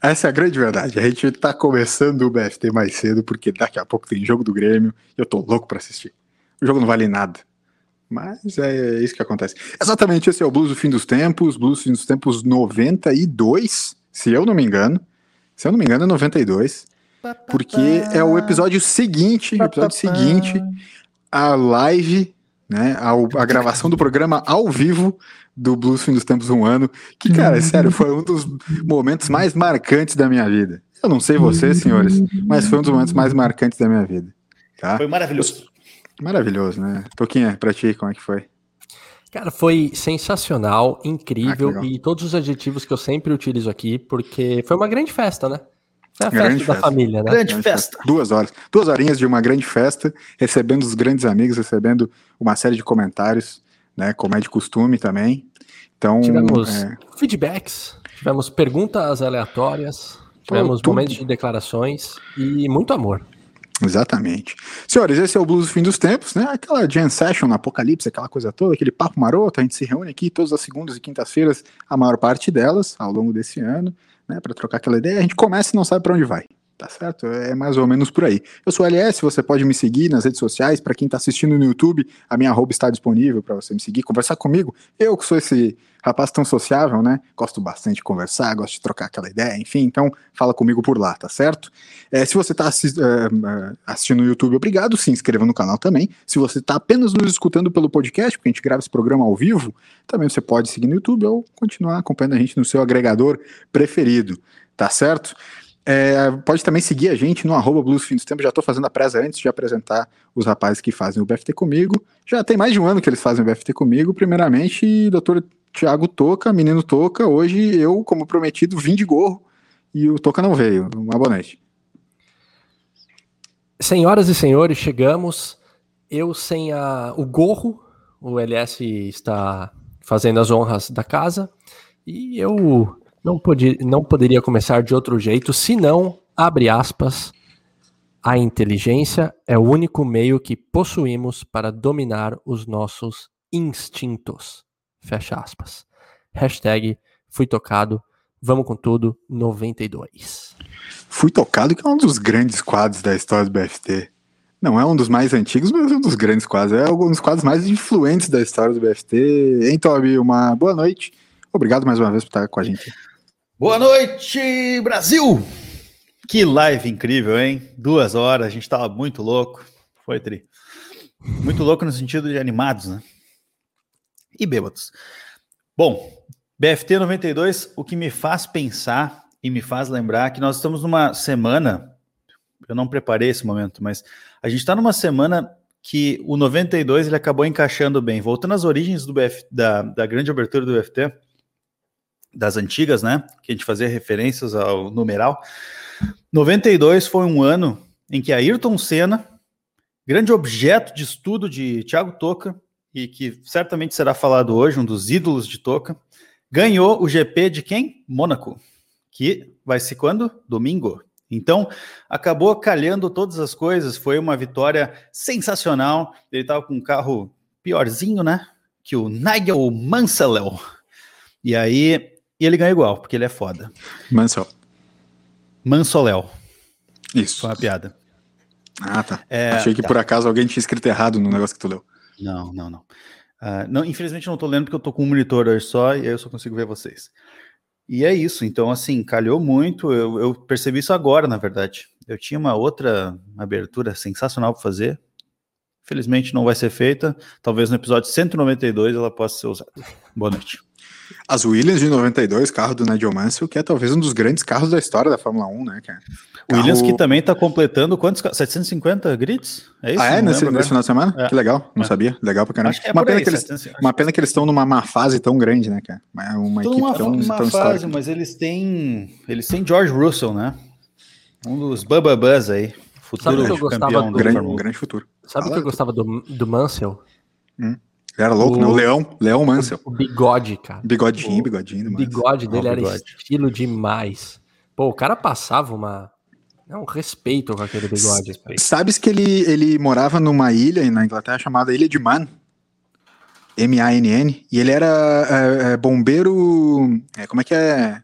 Essa é a grande verdade. A gente tá começando o BFT mais cedo, porque daqui a pouco tem jogo do Grêmio e eu tô louco para assistir. O jogo não vale nada. Mas é isso que acontece. Exatamente, esse é o Blues do Fim dos Tempos, Blues do Fim dos Tempos 92, se eu não me engano. Se eu não me engano, é 92. Porque é o episódio seguinte, episódio seguinte, a live, né? A, a gravação do programa ao vivo do Blues Fim dos Tempos um ano. Que, cara, sério, foi um dos momentos mais marcantes da minha vida. Eu não sei vocês, senhores, mas foi um dos momentos mais marcantes da minha vida. Tá? Foi maravilhoso. Maravilhoso, né? Toquinha, pra ti, como é que foi? Cara, foi sensacional, incrível ah, e todos os adjetivos que eu sempre utilizo aqui, porque foi uma grande festa, né? Foi a festa grande da festa. família, né? Grande, grande festa. festa. Duas horas. Duas horinhas de uma grande festa, recebendo os grandes amigos, recebendo uma série de comentários, né? Como é de costume também. Então. Tivemos é... feedbacks, tivemos perguntas aleatórias, tivemos momentos de declarações e muito amor. Exatamente. Senhores, esse é o Blues do Fim dos Tempos, né? Aquela jam session no Apocalipse, aquela coisa toda, aquele papo maroto, a gente se reúne aqui todas as segundas e quintas-feiras, a maior parte delas, ao longo desse ano, né? Para trocar aquela ideia. A gente começa e não sabe para onde vai. Tá certo? É mais ou menos por aí. Eu sou o LS, você pode me seguir nas redes sociais. Para quem está assistindo no YouTube, a minha arroba está disponível para você me seguir, conversar comigo. Eu que sou esse rapaz tão sociável, né? Gosto bastante de conversar, gosto de trocar aquela ideia, enfim. Então, fala comigo por lá, tá certo? É, se você está assi uh, assistindo no YouTube, obrigado. Se inscreva no canal também. Se você está apenas nos escutando pelo podcast, porque a gente grava esse programa ao vivo, também você pode seguir no YouTube ou continuar acompanhando a gente no seu agregador preferido, tá certo? É, pode também seguir a gente no arroba Blues Fim dos Tempos. Já estou fazendo a presa antes de apresentar os rapazes que fazem o BFT comigo. Já tem mais de um ano que eles fazem o BFT comigo. Primeiramente, doutor Tiago Toca, menino Toca. Hoje eu, como prometido, vim de gorro e o Toca não veio. Uma boa noite. Senhoras e senhores, chegamos. Eu sem a, o gorro, o LS está fazendo as honras da casa. E eu não, podia, não poderia começar de outro jeito, senão, abre aspas, a inteligência é o único meio que possuímos para dominar os nossos instintos. Fecha aspas. Hashtag fui tocado, vamos com tudo, 92. Fui tocado que é um dos grandes quadros da história do BFT. Não é um dos mais antigos, mas é um dos grandes quadros. É um dos quadros mais influentes da história do BFT. Toby? Uma boa noite. Obrigado mais uma vez por estar com a gente. Boa noite, Brasil! Que live incrível, hein? Duas horas, a gente tava muito louco. Foi, Tri. Muito louco no sentido de animados, né? E bêbados. Bom, BFT 92, o que me faz pensar e me faz lembrar que nós estamos numa semana. Eu não preparei esse momento, mas a gente está numa semana que o 92 ele acabou encaixando bem. Voltando às origens do BF, da, da grande abertura do BFT, das antigas, né? Que a gente fazia referências ao numeral. 92 foi um ano em que Ayrton Senna, grande objeto de estudo de Thiago Toca, e que certamente será falado hoje, um dos ídolos de Toca, ganhou o GP de quem? Mônaco, que vai ser quando? Domingo. Então, acabou calhando todas as coisas, foi uma vitória sensacional. Ele estava com um carro piorzinho, né? Que o Nigel Mansell. E aí e ele ganha igual, porque ele é foda. Mansell. Mansoléu. Isso. Foi uma piada. Ah, tá. É, Achei que tá. por acaso alguém tinha escrito errado no negócio que tu leu. Não, não, não. Uh, não infelizmente não tô lendo porque eu tô com um monitor só e aí eu só consigo ver vocês. E é isso, então assim, calhou muito. Eu, eu percebi isso agora, na verdade. Eu tinha uma outra abertura sensacional para fazer. Felizmente não vai ser feita. Talvez no episódio 192 ela possa ser usada. Boa noite. As Williams de 92, carro do Nigel Mansell, que é talvez um dos grandes carros da história da Fórmula 1, né, cara? Carro... Williams que também está completando quantos? 750 grids? É isso? Ah, é? Nesse, nesse final de semana? É. Que legal, não é. sabia. Legal pra caramba. É uma, pena aí, que eles, uma pena que eles estão numa má fase tão grande, né, cara? É uma equipe uma, tão, uma tão fase, mas eles têm, eles têm George Russell, né? Um dos Bubba aí. Futuro Sabe que eu campeão do, grande, um grande futuro. Sabe o que eu gostava do, do Mansell? Hum. Era louco, o, né? O Leão, Leão Mansell. O bigode, cara. Bigodinho, o bigodinho. O bigode dele era bigode. estilo demais. Pô, o cara passava uma. É um respeito com aquele bigode. Sabes que ele, ele morava numa ilha na Inglaterra chamada Ilha de Man? M-A-N-N. E ele era é, é, bombeiro. É, como é que é?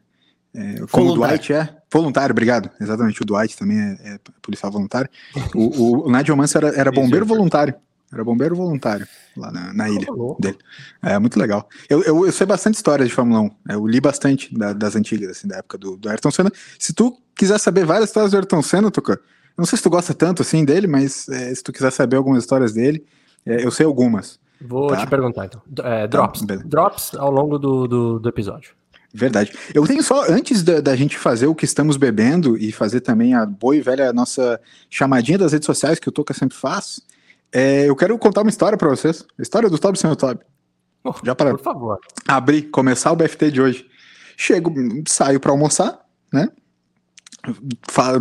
É, como Voluntário. o Dwight é. Voluntário, obrigado. Exatamente, o Dwight também é, é policial voluntário. O, o, o Nigel Mansell era, era bombeiro voluntário. Era bombeiro voluntário lá na, na ilha Tá dele. É muito legal. Eu, eu, eu sei bastante histórias de Fórmula 1. Eu li bastante da- das antigas, assim, da época do, do Ayrton Senna. Se tu quiser saber várias histórias do Ayrton Senna, Tuca, não sei se tu gosta tanto assim dele, mas é, se tu quiser saber algumas histórias dele, é, eu sei algumas. Vou Tá. te perguntar então. É, drops. beleza. drops ao longo do, do, do episódio. Verdade. Eu tenho só, antes da, da gente fazer o que estamos bebendo e fazer também a boa e velha nossa chamadinha das redes sociais que o Toca sempre faz, é, eu quero contar uma história pra vocês. A história do Tob sem o Tob. Oh, Já para Por favor. abrir, começar o BFT de hoje. Chego, saio pra almoçar, né?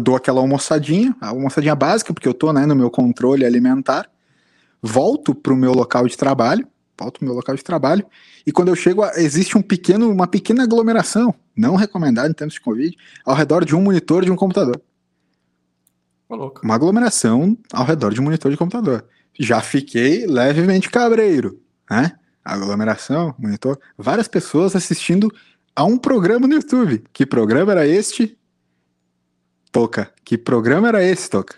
Dou aquela almoçadinha, a almoçadinha básica, porque eu tô né, no meu controle alimentar. Volto pro meu local de trabalho, volto pro meu local de trabalho, e quando eu chego, existe um pequeno, uma pequena aglomeração, não recomendada em termos de Covid, ao redor de um monitor de um computador. Uma aglomeração ao redor de um monitor de computador. Já fiquei levemente cabreiro, né? Aglomeração, monitor, várias pessoas assistindo a um programa no YouTube. Que programa era este? Toca. Que programa era esse, Toca?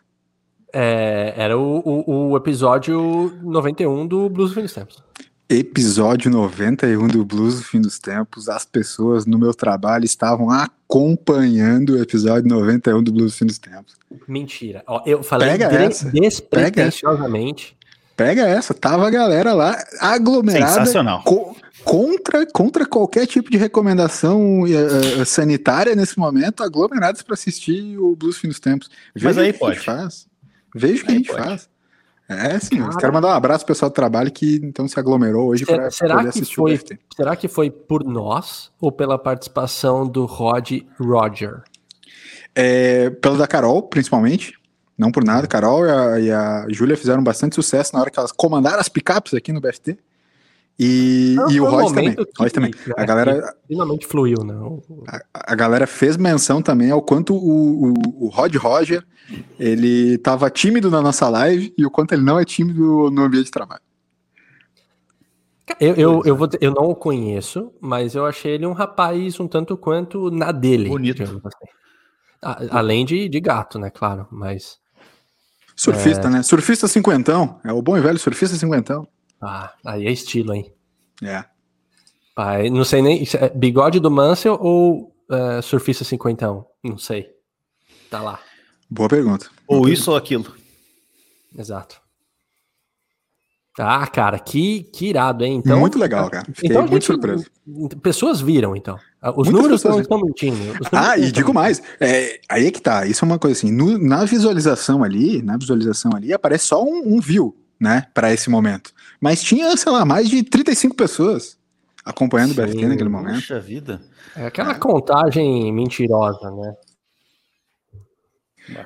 É, era o, o, o episódio 91 do Blues do Fim dos Tempos. Episódio 91 do Blues do Fim dos Tempos. As pessoas no meu trabalho estavam acompanhando o episódio 91 do Blues do Fim dos Tempos. Mentira. Ó, eu falei Pega essa. despretensiosamente. Pega essa, tava a galera lá aglomerada Sensacional. co- contra, contra qualquer tipo de recomendação eh, sanitária nesse momento, aglomerados para assistir o Blues Fim dos Tempos. Mas aí o que a pode. gente faz. Veja o que Aí a gente pode. faz. É, sim. Cara. Quero mandar um abraço pro pessoal do trabalho que então se aglomerou hoje para poder que assistir foi- o BFT. Será que foi por nós ou pela participação do Rod Roger? É, pelo da Carol, principalmente. Não por nada, Carol e a, e a Júlia fizeram bastante sucesso na hora que elas comandaram as picapes aqui no BFT. E, Não, e o Rod também. Rod também. A galera, Finalmente fluiu, não. a, a galera fez menção também ao quanto o, o, o Rod Roger ele tava tímido na nossa live e o quanto ele não é tímido no ambiente de trabalho. Eu, eu, eu, vou, dizer- eu não o conheço, mas eu achei ele um rapaz um tanto quanto na dele. Bonito. assim. A- além de, de gato, né? Claro, mas. Surfista, né? Surfista cinquentão. É o bom e velho surfista cinquentão. Ah, aí é estilo, hein? É. Pai, não sei nem. se é Bigode do Mansell ou é, surfista cinquentão? Não sei. Tá lá, Boa pergunta. Ou isso ou aquilo. exato. Ah, cara, que, que irado, hein? Então, muito legal, cara. Fiquei Então, muito gente- surpreso. Pessoas viram, então. Ah, Os Muitas números não estão mentindo. Ah, não e digo mais, é, aí é que tá, isso é uma coisa assim, no- na visualização ali, na visualização ali, aparece só um, um view, né, para esse momento. Mas tinha, sei lá, mais de 35 pessoas acompanhando o Sim. BFT naquele momento. Puxa vida. É aquela contagem mentirosa, né?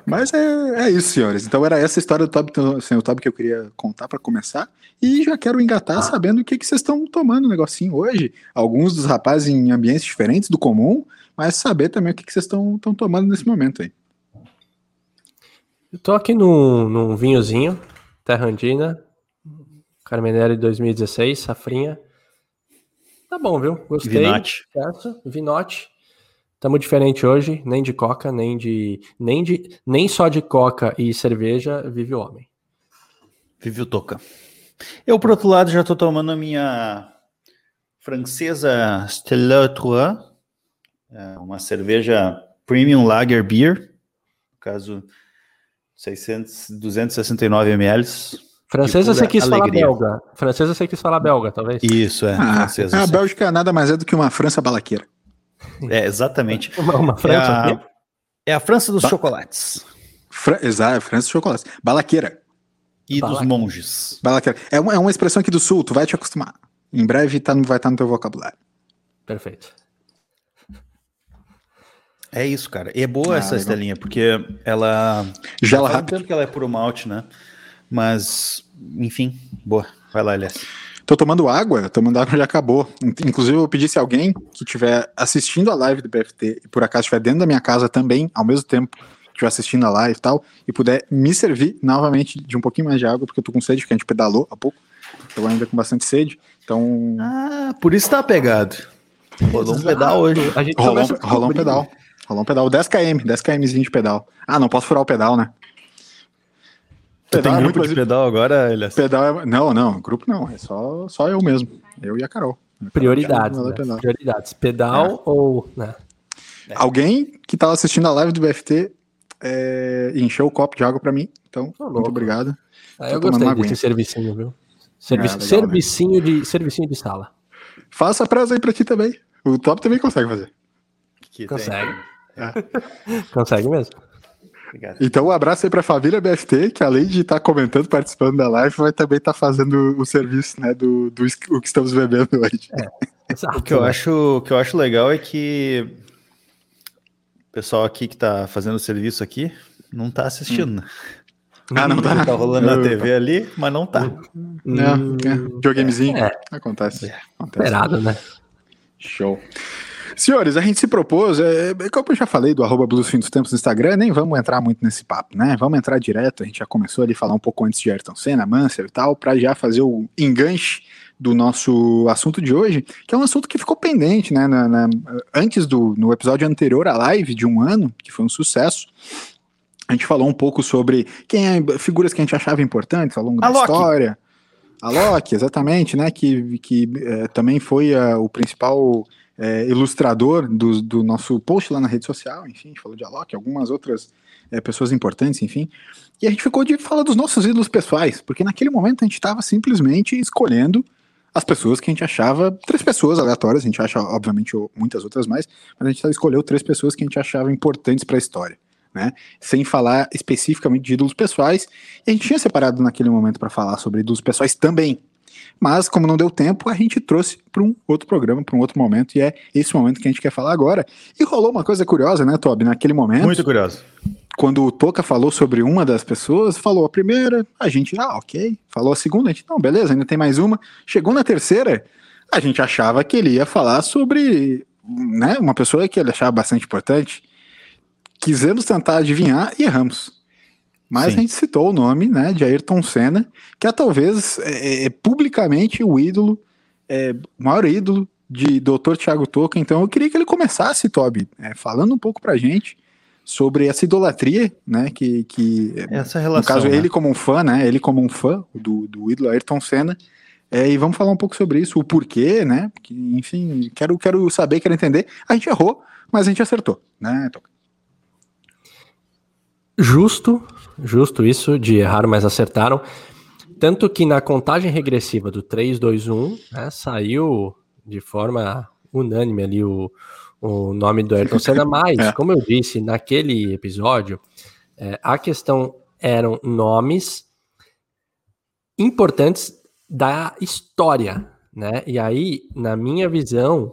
Mas é, é isso, senhores. Então era essa história do Top sem o Top que eu queria contar para começar. E já quero engatar sabendo o que, que vocês estão tomando um negocinho hoje. Alguns dos rapazes em ambientes diferentes do comum, mas saber também o que, que vocês estão estão tomando nesse momento aí. Eu tô aqui num, num vinhozinho, Terra Andina, Carmenere 2016, safrinha. Tá bom, viu? Gostei. Vinote. Vinote. Tamo diferente hoje, nem de coca, nem de nem de nem só de coca e cerveja vive o homem. Vive o Toca. Eu, por outro lado, já estou tomando a minha francesa Stella Trois, é uma cerveja Premium Lager Beer, no caso 600, 269 ml. Francesa você quis falar alegria. belga. Francesa você quis falar belga, talvez. Isso, é. Ah, a. Bélgica nada mais é do que uma França balaqueira. É, exatamente. Uma, uma É França. a, é a França dos Ba- chocolates Fra Exato, França de chocolate. Balaqueira. e dos Balac- monges. Balaqueira. É uma, é uma expressão aqui do sul, tu vai te acostumar. Em breve tá, no- vai estar no teu vocabulário. Perfeito. É isso, cara. E é boa Ah, essa legal. estelinha, porque ela. Gela rápido. tempo que ela é puro malte, né? Mas, enfim, boa. Vai lá, Elias. Tô tomando água, tomando água já acabou. In- Inclusive, eu pedi se alguém que estiver assistindo a live do BFT e por acaso estiver dentro da minha casa também, ao mesmo tempo que estiver assistindo a live e tal, e puder me servir novamente de um pouquinho mais de água, porque eu tô com sede, porque a gente pedalou há pouco. Tô ainda com bastante sede. Então, Ah, por isso tá pegado. Rolou um pedal hoje. A gente Rolou, rolou um pedal. Rolou um pedal, 10 km, 10 kmzinho de pedal. Ah, não posso furar o pedal, né? Tu tem é grupo muito de pedal agora, Elias? Pedal é... Não, não, grupo não, é só, só eu mesmo. Eu e a Carol. Prioridades, Pedal, né? pedal. Prioridades. Pedal ou. Né? Alguém que tava assistindo a live do BFT é, encheu o copo de água pra mim, então, Ô, muito obrigado. Ah, eu gostei uma desse aguinha. servicinho, viu? Servi É, legal, servicinho, de, servicinho de sala. Faça a presa aí pra ti também. O Top também consegue fazer. Que Consegue. Consegue mesmo. Obrigado. Então, um abraço aí pra família BFT, que além de estar comentando, participando da live, vai também estar fazendo o serviço, né, do, do o que estamos bebendo hoje. Exato, O que eu acho, o que eu acho legal é que o pessoal aqui que tá fazendo o serviço aqui não tá assistindo, né? Ah, não tá? Tá rolando na Eu- TV ali, mas não tá. Hum, É, videogamezinho. É. Acontece. Acontece. Esperado, né? Show. Senhores, a gente se propôs, é, é, como eu já falei do arroba Blues Fim dos Tempos no Instagram, nem vamos entrar muito nesse papo, né? Vamos entrar direto, a gente já começou ali a falar um pouco antes de Ayrton Senna, Mansell e tal, para já fazer o enganche do nosso assunto de hoje, que é um assunto que ficou pendente, né? na- na- antes do no episódio anterior à live de um ano, que foi um sucesso. A gente falou um pouco sobre quem é, figuras que a gente achava importantes ao longo A da Loki. história. A Loki, exatamente, né? Que, que eh, também foi ah, o principal eh, ilustrador do, do nosso post lá na rede social, enfim, a gente falou de Alok, algumas outras eh, pessoas importantes, enfim. E a gente ficou de falar dos nossos ídolos pessoais, porque naquele momento a gente estava simplesmente escolhendo as pessoas que a gente achava, três pessoas aleatórias, a gente acha, obviamente, muitas outras mais, mas a gente escolheu três pessoas que a gente achava importantes para a história, né? Sem falar especificamente de ídolos pessoais, e a gente tinha separado naquele momento para falar sobre ídolos pessoais também. Mas, como não deu tempo, a gente trouxe para um outro programa, para um outro momento, e é esse momento que a gente quer falar agora. E rolou uma coisa curiosa, né, Toby? Naquele momento, Muito curioso. quando o Toca falou sobre uma das pessoas, falou a primeira, a gente, ah, ok. Falou a segunda, a gente, não, beleza, ainda tem mais uma. Chegou na terceira, a gente achava que ele ia falar sobre né, uma pessoa que ele achava bastante importante. Quisemos tentar adivinhar e erramos. Mas Sim. a gente citou o nome né, de Ayrton Senna, que é talvez é, é, publicamente o ídolo, é, o maior ídolo de Dr. Tiago Toca. Então eu queria que ele começasse, Toby, é, falando um pouco pra gente sobre essa idolatria, né? Que, que Essa no relação. caso, né? ele como um fã, né? Ele como um fã do, do ídolo Ayrton Senna. É, e vamos falar um pouco sobre isso, o porquê, né? Que, enfim, quero, quero saber, quero entender. A gente errou, mas a gente acertou, né? Toca? Justo, justo isso de errar, mas acertaram. Tanto que na contagem regressiva do 3, 2, 1, né, saiu de forma unânime ali o, o nome do Ayrton Senna, mas, É. como eu disse naquele episódio, é, a questão eram nomes importantes da história, né? E aí, na minha visão,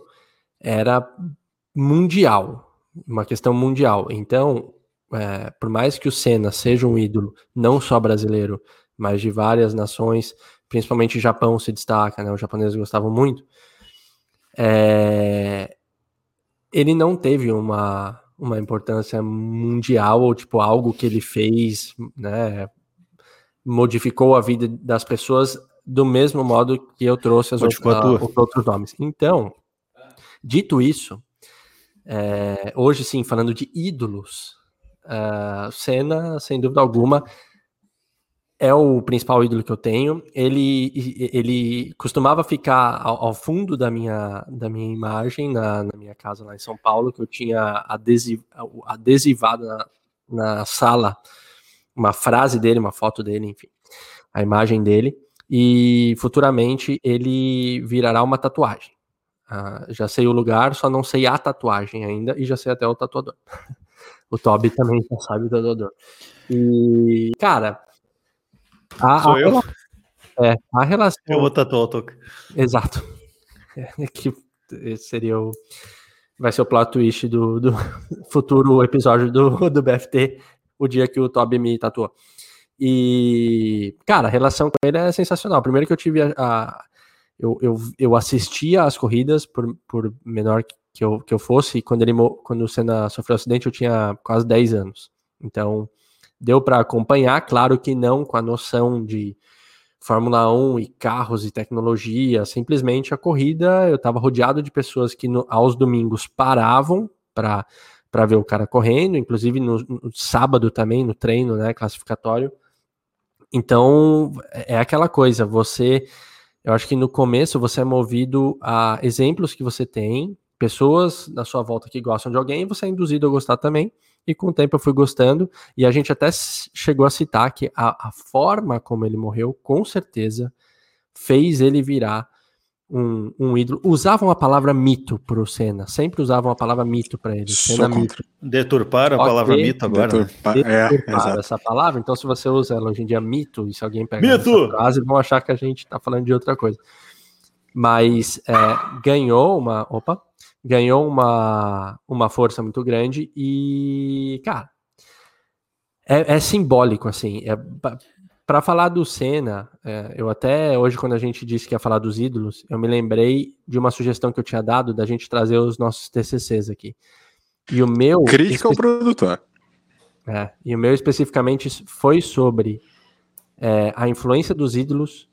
era mundial, uma questão mundial. Então, é, por mais que o Senna seja um ídolo não só brasileiro, mas de várias nações, principalmente o Japão se destaca, né? Os japoneses gostavam muito. é, ele não teve uma, uma importância mundial ou tipo algo que ele fez, né? Modificou a vida das pessoas do mesmo modo que eu trouxe as Modificou a outra- tua. os outros nomes. Então, dito isso, é, hoje sim, falando de ídolos, uh, Senna, sem dúvida alguma, é o principal ídolo que eu tenho. Ele, ele costumava ficar ao, ao fundo da minha, da minha imagem na, na minha casa lá em São Paulo, que eu tinha adesiv, adesivado na, na sala uma frase dele, uma foto dele, enfim, a imagem dele. E futuramente ele virará uma tatuagem. Uh, já sei o lugar, só não sei a tatuagem ainda, e já sei até o tatuador. o Toby também já sabe o tatuador. E, cara, a, Sou a, eu? É, a relação. Eu vou tatuar o Toca. Exato. É, que esse seria o. Vai ser o plot twist do, do futuro episódio do, do BFT, o dia que o Toby me tatuou. E, cara, a relação com ele é sensacional. Primeiro que eu tive a. a eu, eu, eu assistia às corridas, por, por menor que eu, que eu fosse, e quando, ele, quando o Senna sofreu acidente, eu tinha quase 10 anos. Então, deu para acompanhar, claro que não com a noção de Fórmula 1 e carros e tecnologia, simplesmente a corrida, eu estava rodeado de pessoas que no, aos domingos paravam para para ver o cara correndo, inclusive no, no, sábado também, no treino, né, classificatório. Então, é aquela coisa, você, eu acho que no começo você é movido a exemplos que você tem, pessoas na sua volta que gostam de alguém, você é induzido a gostar também, e com o tempo eu fui gostando, e a gente até chegou a citar que a, a forma como ele morreu, com certeza, fez ele virar um, um ídolo. Usavam a palavra mito pro Senna, sempre usavam a palavra mito para ele. Senna mito. Deturparam a palavra mito agora. Né? Deturpa, é, essa palavra, então se você usa ela hoje em dia mito, e se alguém pega mito! essa frase, vão achar que a gente tá falando de outra coisa. Mas é, ganhou uma. Opa! Ganhou uma, uma força muito grande e, cara, é, é simbólico, assim. É, para falar do Senna, é, eu até hoje, quando a gente disse que ia falar dos ídolos, eu me lembrei de uma sugestão que eu tinha dado da gente trazer os nossos TCCs aqui. E o meu. Crítica ao produtor. É, e o meu especificamente foi sobre é, a influência dos ídolos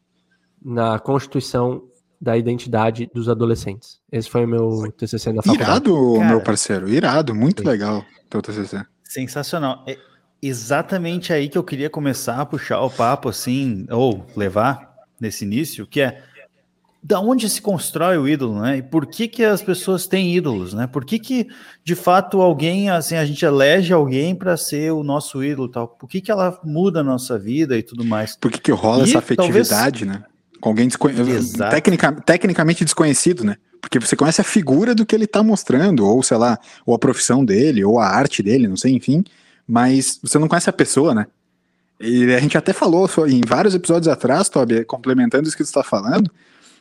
na constituição da identidade dos adolescentes. Esse foi o meu TCC na faculdade. Irado, Cara, meu parceiro, irado, muito sim. legal teu TCC. Sensacional. É, exatamente aí que eu queria começar a puxar o papo, assim, ou levar nesse início, que é da onde se constrói o ídolo, né? E por que que as pessoas têm ídolos, né? Por que que, de fato, alguém, assim, a gente elege alguém para ser o nosso ídolo tal? Por que que ela muda a nossa vida e tudo mais? Por que que rola e essa afetividade, talvez... né? Com alguém desconhe... Tecnica... tecnicamente desconhecido, né? Porque você conhece a figura do que ele está mostrando, ou sei lá, ou a profissão dele, ou a arte dele, não sei, enfim mas você não conhece a pessoa, né? E a gente até falou em vários episódios atrás, Toby, complementando isso que você está falando,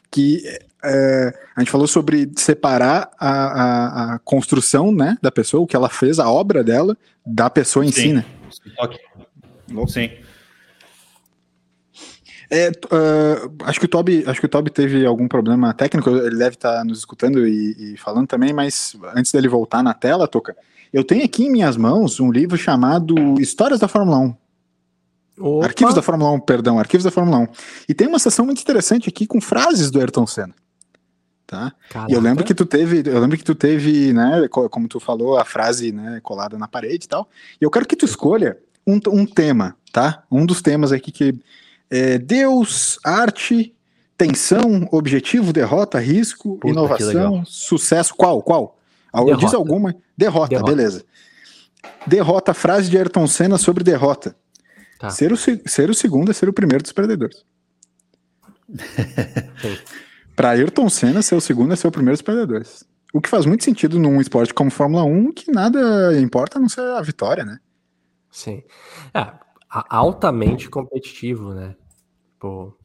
que é, a gente falou sobre separar a, a, a, construção né, da pessoa, o que ela fez, a obra dela, da pessoa em Sim. si, né? Sim. É, uh, acho que o Toby, acho que o Toby teve algum problema técnico. Ele deve estar tá nos escutando e, e, falando também, mas antes dele voltar na tela, Toca, eu tenho aqui em minhas mãos um livro chamado Histórias da Fórmula 1. Opa. Arquivos da Fórmula 1, perdão, Arquivos da Fórmula 1. E tem uma seção muito interessante aqui com frases do Ayrton Senna. Tá? E eu lembro que tu teve, eu lembro que tu teve, né, como tu falou, a frase, né, colada na parede e tal. E eu quero que tu escolha um, um tema, tá? Um dos temas aqui que é Deus, arte, tensão, objetivo, derrota, risco, Puta, inovação, sucesso. Qual? Qual? Derrota. Diz alguma? Derrota, derrota, beleza. Derrota, frase de Ayrton Senna sobre derrota. Tá. Ser, o, ser o segundo é ser o primeiro dos perdedores. Para Ayrton Senna, ser o segundo é ser o primeiro dos perdedores. O que faz muito sentido num esporte como Fórmula 1, que nada importa a não ser a vitória, né? Sim. É, altamente competitivo, né? Pô,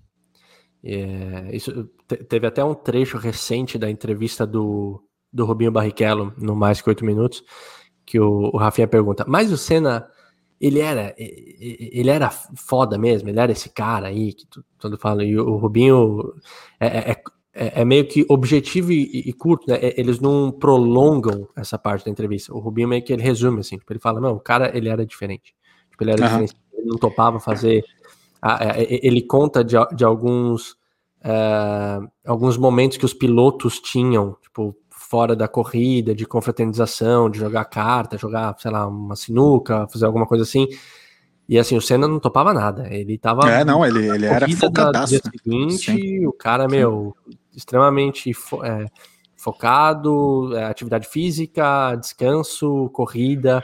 é, isso, teve até um trecho recente da entrevista do, do Rubinho Barrichello no Mais Que Oito Minutos, que o, o Rafinha pergunta, mas o Senna, ele era, ele era foda mesmo, ele era esse cara aí, que todo fala, e o Rubinho é, é, é, é, é meio que objetivo e, e, curto, né? Eles não prolongam essa parte da entrevista. O Rubinho meio que ele resume assim, tipo, ele fala, não, o cara ele era diferente. Tipo, ele era uhum. diferente, ele não topava fazer. ele conta de, de alguns. Uh, alguns momentos que os pilotos tinham, tipo, fora da corrida, de confraternização, de jogar carta, jogar, sei lá, uma sinuca, fazer alguma coisa assim. E assim, o Senna não topava nada. Ele tava. É, não, ele, ele era focadaço. Dia seguinte, Sim. o cara, meu, extremamente fo é, focado, é, atividade física, descanso, corrida.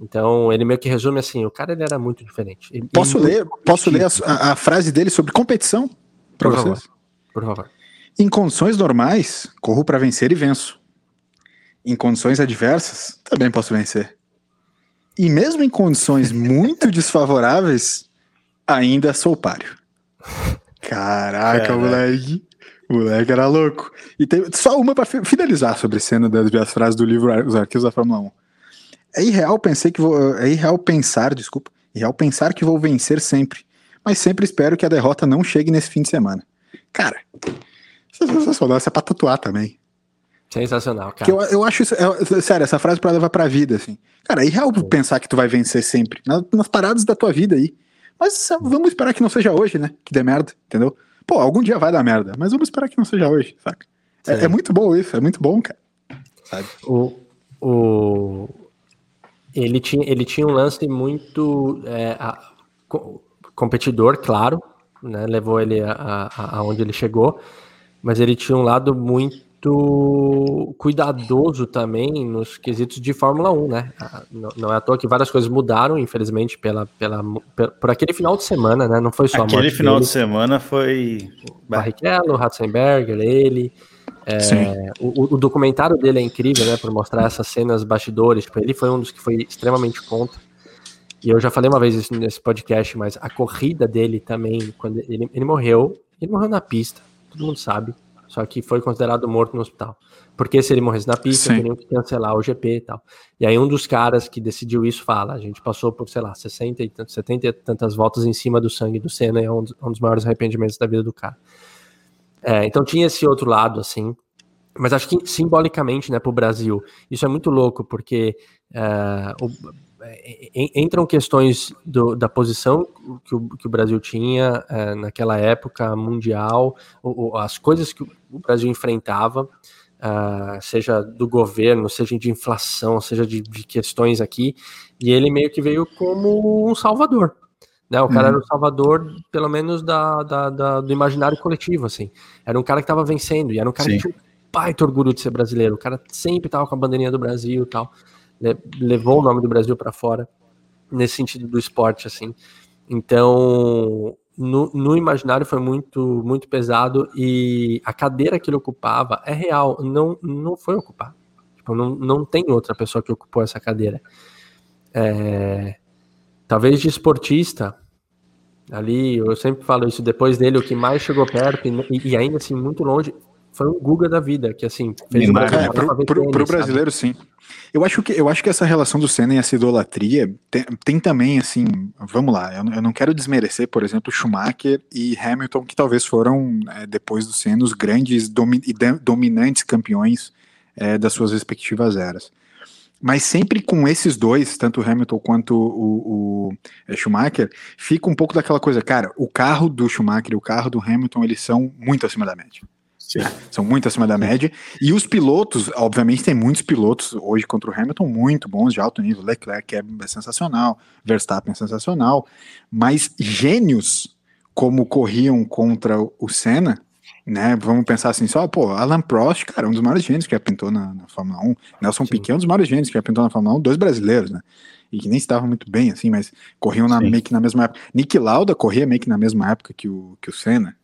Então, ele meio que resume assim: o cara ele era muito diferente. Ele, posso ele ler, posso ler a, a, frase dele sobre competição para vocês? Favor. Por favor. Em condições normais, corro para vencer e venço em condições adversas, também posso vencer. E mesmo em condições muito desfavoráveis, ainda sou páreo. Caraca, moleque. O moleque era louco. E tem só uma para finalizar sobre a cena das, das frases do livro Os Arquivos da Fórmula 1. É irreal pensar que vou, é irreal pensar, desculpa, irreal pensar que vou vencer sempre, mas sempre espero que a derrota não chegue nesse fim de semana. Cara, essa é pra tatuar também. Sensacional, cara. Que eu, eu acho isso, é, sério, essa frase pra levar pra vida, assim. Cara, é irreal pensar que tu vai vencer sempre. Nas, nas paradas da tua vida aí. Mas vamos esperar que não seja hoje, né? Que dê merda, entendeu? Pô, algum dia vai dar merda, mas vamos esperar que não seja hoje, saca? É, é, muito bom isso, é muito bom, cara. Sabe? O, o... Ele, tinha, ele tinha um lance muito é, a, competidor, claro, né? Levou ele aonde ele chegou, mas ele tinha um lado muito cuidadoso também nos quesitos de Fórmula 1, né? Ah, não, é à toa que várias coisas mudaram, infelizmente, pela, pela, por aquele final de semana, né? Não foi só Aquele final dele. de semana foi. Barrichello, Ratzenberger, ele. É, o, o, documentário dele é incrível, né? Por mostrar essas cenas bastidores. Tipo, ele foi um dos que foi extremamente contra. E eu já falei uma vez isso nesse podcast, mas a corrida dele também, quando ele, ele morreu, ele morreu na pista, todo mundo sabe. Só que foi considerado morto no hospital. Porque se ele morresse na pista, teriam que cancelar o GP e tal. E aí um dos caras que decidiu isso fala, a gente passou por, sei lá, 60 e 70 e tantas voltas em cima do sangue do Senna, é um dos, um dos maiores arrependimentos da vida do cara. É, então tinha esse outro lado, assim, mas acho que simbolicamente, né, para o Brasil, isso é muito louco, porque é, o, entram questões do, da posição que o, que o Brasil tinha é, naquela época mundial, o, as coisas que o Brasil enfrentava, uh, seja do governo, seja de inflação, seja de, de, questões aqui, e ele meio que veio como um salvador. Né? O cara uhum. era o salvador, pelo menos, da, da, da, do imaginário coletivo. assim. Era um cara que estava vencendo, e era um cara Sim. que tinha um baita orgulho de ser brasileiro. O cara sempre estava com a bandeirinha do Brasil e tal levou o nome do Brasil para fora nesse sentido do esporte, assim. Então, no, no, imaginário foi muito muito pesado e a cadeira que ele ocupava é real, não, não foi ocupar. Tipo, não, não tem outra pessoa que ocupou essa cadeira. É, talvez de esportista, ali, eu sempre falo isso, depois dele, o que mais chegou perto e, e ainda assim muito longe foi um Guga da vida, que assim, fez Neymar, é, pro, pro, pro brasileiro, sim. Eu acho, que, eu acho que essa relação do Senna e essa idolatria tem, tem também, assim, vamos lá, eu, eu, não quero desmerecer, por exemplo, Schumacher e Hamilton, que talvez foram, é, depois do Senna, os grandes domi dominantes campeões é, das suas respectivas eras. Mas sempre com esses dois, tanto o Hamilton quanto o, o, é, Schumacher, fica um pouco daquela coisa, cara, o carro do Schumacher e o carro do Hamilton, eles são muito acima da média. São muito acima da média. E os pilotos, obviamente, tem muitos pilotos hoje contra o Hamilton muito bons de alto nível. Leclerc é sensacional, Verstappen é sensacional. Mas gênios como corriam contra o Senna, né? Vamos pensar assim, só, pô, Alan Prost, cara, um dos maiores gênios que apitou na, na Fórmula 1. Nelson Sim. Piquet, um dos maiores gênios que apitou na Fórmula 1, dois brasileiros, né? E que nem estavam muito bem, assim, mas corriam na, meio que na mesma época. Nick Lauda corria meio que na mesma época que o, que o Senna.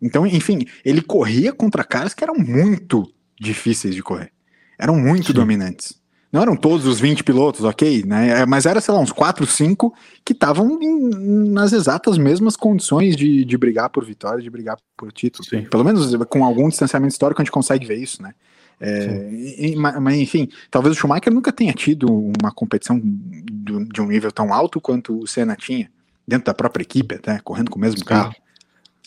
Então, enfim, ele corria contra caras que eram muito difíceis de correr. Eram muito Sim. dominantes. Não eram todos os 20 pilotos, ok, né? É, mas era, sei lá, uns 4, 5 que estavam nas exatas mesmas condições de, de brigar por vitória, de brigar por título. Sim. Pelo menos com algum distanciamento histórico a gente consegue ver isso, né? É, e, mas enfim, talvez o Schumacher nunca tenha tido uma competição de um nível tão alto quanto o Senna tinha, dentro da própria equipe, até, correndo com o mesmo Sim. carro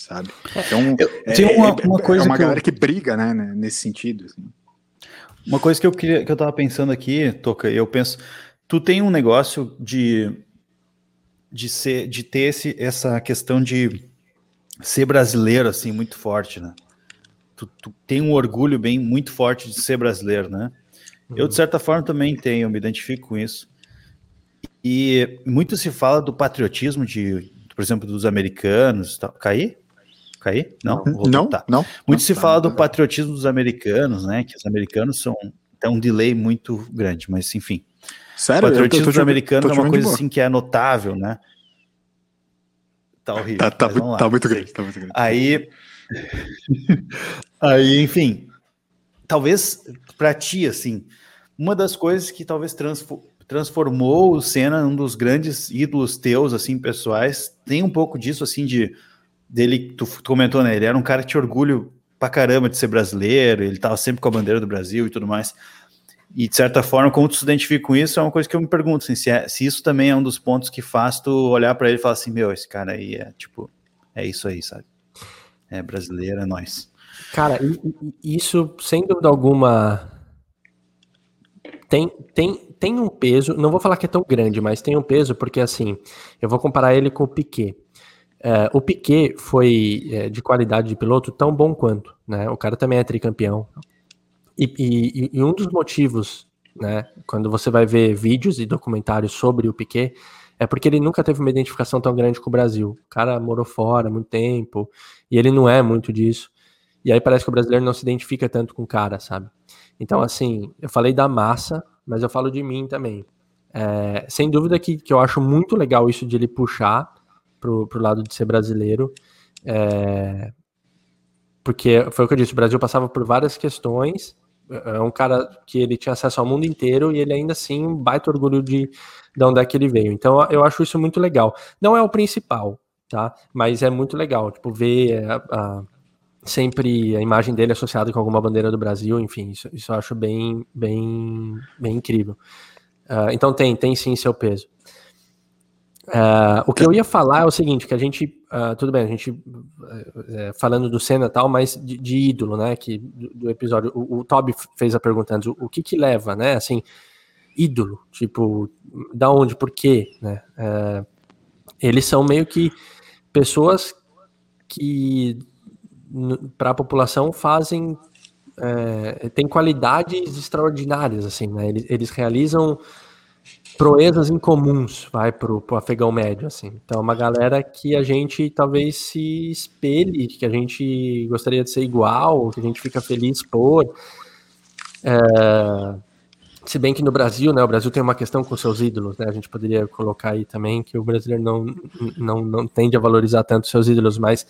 sabe? Então, é, tem uma, uma é, coisa é uma que galera eu... que briga, né, nesse sentido. Assim. Uma coisa que eu queria, que eu tava pensando aqui, Toca, eu penso, tu tem um negócio de de ser, de ter esse, essa questão de ser brasileiro assim muito forte, né? Tu, tu tem um orgulho bem muito forte de ser brasileiro, né? Uhum. Eu de certa forma também tenho, me identifico com isso. E muito se fala do patriotismo de, por exemplo, dos americanos, tá? Caí? Cair? Não, não, não. Muito se fala do patriotismo dos americanos, né? Que os americanos são tem um delay muito grande, mas enfim. Sério? O patriotismo dos americanos é uma coisa assim que é notável, né? Tá horrível. Tá, tá, tá muito grande, tá muito grande. Aí, aí, enfim, talvez para ti, assim, uma das coisas que talvez transformou o Senna num dos grandes ídolos teus, assim, pessoais, tem um pouco disso, assim, de dele, tu, comentou, né? Ele era um cara que tinha orgulho pra caramba de ser brasileiro, ele tava sempre com a bandeira do Brasil e tudo mais. E de certa forma, como tu se identifica com isso, é uma coisa que eu me pergunto, assim, se, é, se isso também é um dos pontos que faz tu olhar para ele e falar assim, meu, esse cara aí é tipo, é isso aí, sabe? É brasileiro, é nós. Cara, isso, sem dúvida alguma, tem, tem, tem um peso, não vou falar que é tão grande, mas tem um peso, porque assim, eu vou comparar ele com o Piquet. É, o Piquet foi é, de qualidade de piloto tão bom quanto, né? O cara também é tricampeão. E, e, e, um dos motivos, né, quando você vai ver vídeos e documentários sobre o Piquet, é porque ele nunca teve uma identificação tão grande com o Brasil. O cara morou fora muito tempo, e ele não é muito disso. E aí parece que o brasileiro não se identifica tanto com o cara, sabe? Então, assim, eu falei da massa, mas eu falo de mim também. É, sem dúvida que, que eu acho muito legal isso de ele puxar pro, pro lado de ser brasileiro. É, porque foi o que eu disse, o Brasil passava por várias questões. É um cara que ele tinha acesso ao mundo inteiro e ele ainda assim baita orgulho de, de onde é que ele veio. Então eu acho isso muito legal. Não é o principal, tá? Mas é muito legal, tipo, ver a, a sempre a imagem dele associada com alguma bandeira do Brasil, enfim, isso, isso eu acho bem, bem, bem incrível. Uh, então tem, tem sim seu peso. Uh, o que eu ia falar é o seguinte, que a gente, uh, tudo bem, a gente uh, falando do Senna e tal, mas de, de, ídolo, né, que do, do episódio, o, o Toby fez a pergunta antes, o, o, que que leva, né, assim, ídolo, tipo, da onde, por quê, né, eles são meio que pessoas que para a população fazem é, tem qualidades extraordinárias assim né? eles, eles realizam proezas incomuns vai para o afegão médio assim. Então é uma galera que a gente talvez se espelhe que a gente gostaria de ser igual que a gente fica feliz por. É, se bem que no Brasil, né, o Brasil tem uma questão com seus ídolos, né, a gente poderia colocar aí também que o brasileiro não, não, não tende a valorizar tanto seus ídolos, mas...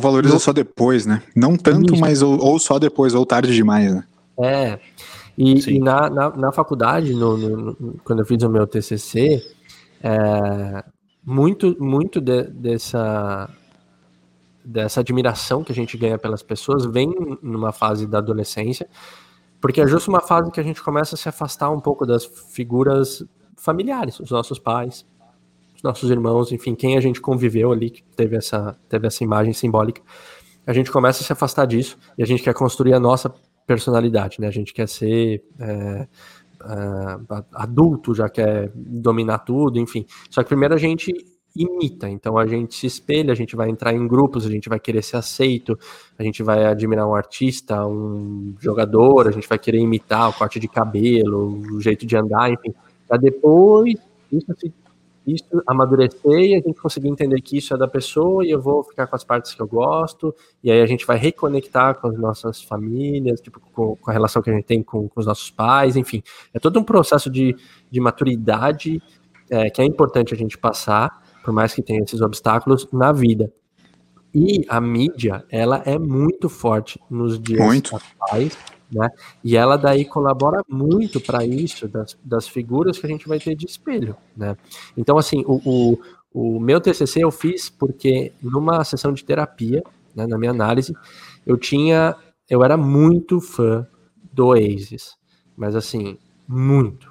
Valoriza no... só depois, né, não tanto, mas ou, ou, só depois, ou tarde demais, né. É, e, e na, na, na, faculdade, no, no, quando eu fiz o meu TCC, é, muito, muito de, dessa, dessa admiração que a gente ganha pelas pessoas vem numa fase da adolescência, porque é justo uma fase que a gente começa a se afastar um pouco das figuras familiares, os nossos pais, os nossos irmãos, enfim, quem a gente conviveu ali, que teve essa, teve essa imagem simbólica. A gente começa a se afastar disso e a gente quer construir a nossa personalidade, né? A gente quer ser é, é, adulto, já quer dominar tudo, enfim. Só que primeiro a gente imita. Então a gente se espelha, a gente vai entrar em grupos, a gente vai querer ser aceito, a gente vai admirar um artista, um jogador, a gente vai querer imitar o corte de cabelo, o jeito de andar, enfim. Para depois isso, isso amadurecer e a gente conseguir entender que isso é da pessoa e eu vou ficar com as partes que eu gosto, e aí a gente vai reconectar com as nossas famílias, tipo, com, com a relação que a gente tem com, com, os nossos pais, enfim. É todo um processo de, de maturidade é, que é importante a gente passar por mais que tenha esses obstáculos na vida. E a mídia, ela é muito forte nos dias muito. atuais, né? E ela daí colabora muito para isso, das, das figuras que a gente vai ter de espelho, né? Então, assim, o, o, o meu TCC eu fiz porque numa sessão de terapia, né, na minha análise, eu tinha, eu era muito fã do Oasis, mas assim, muito.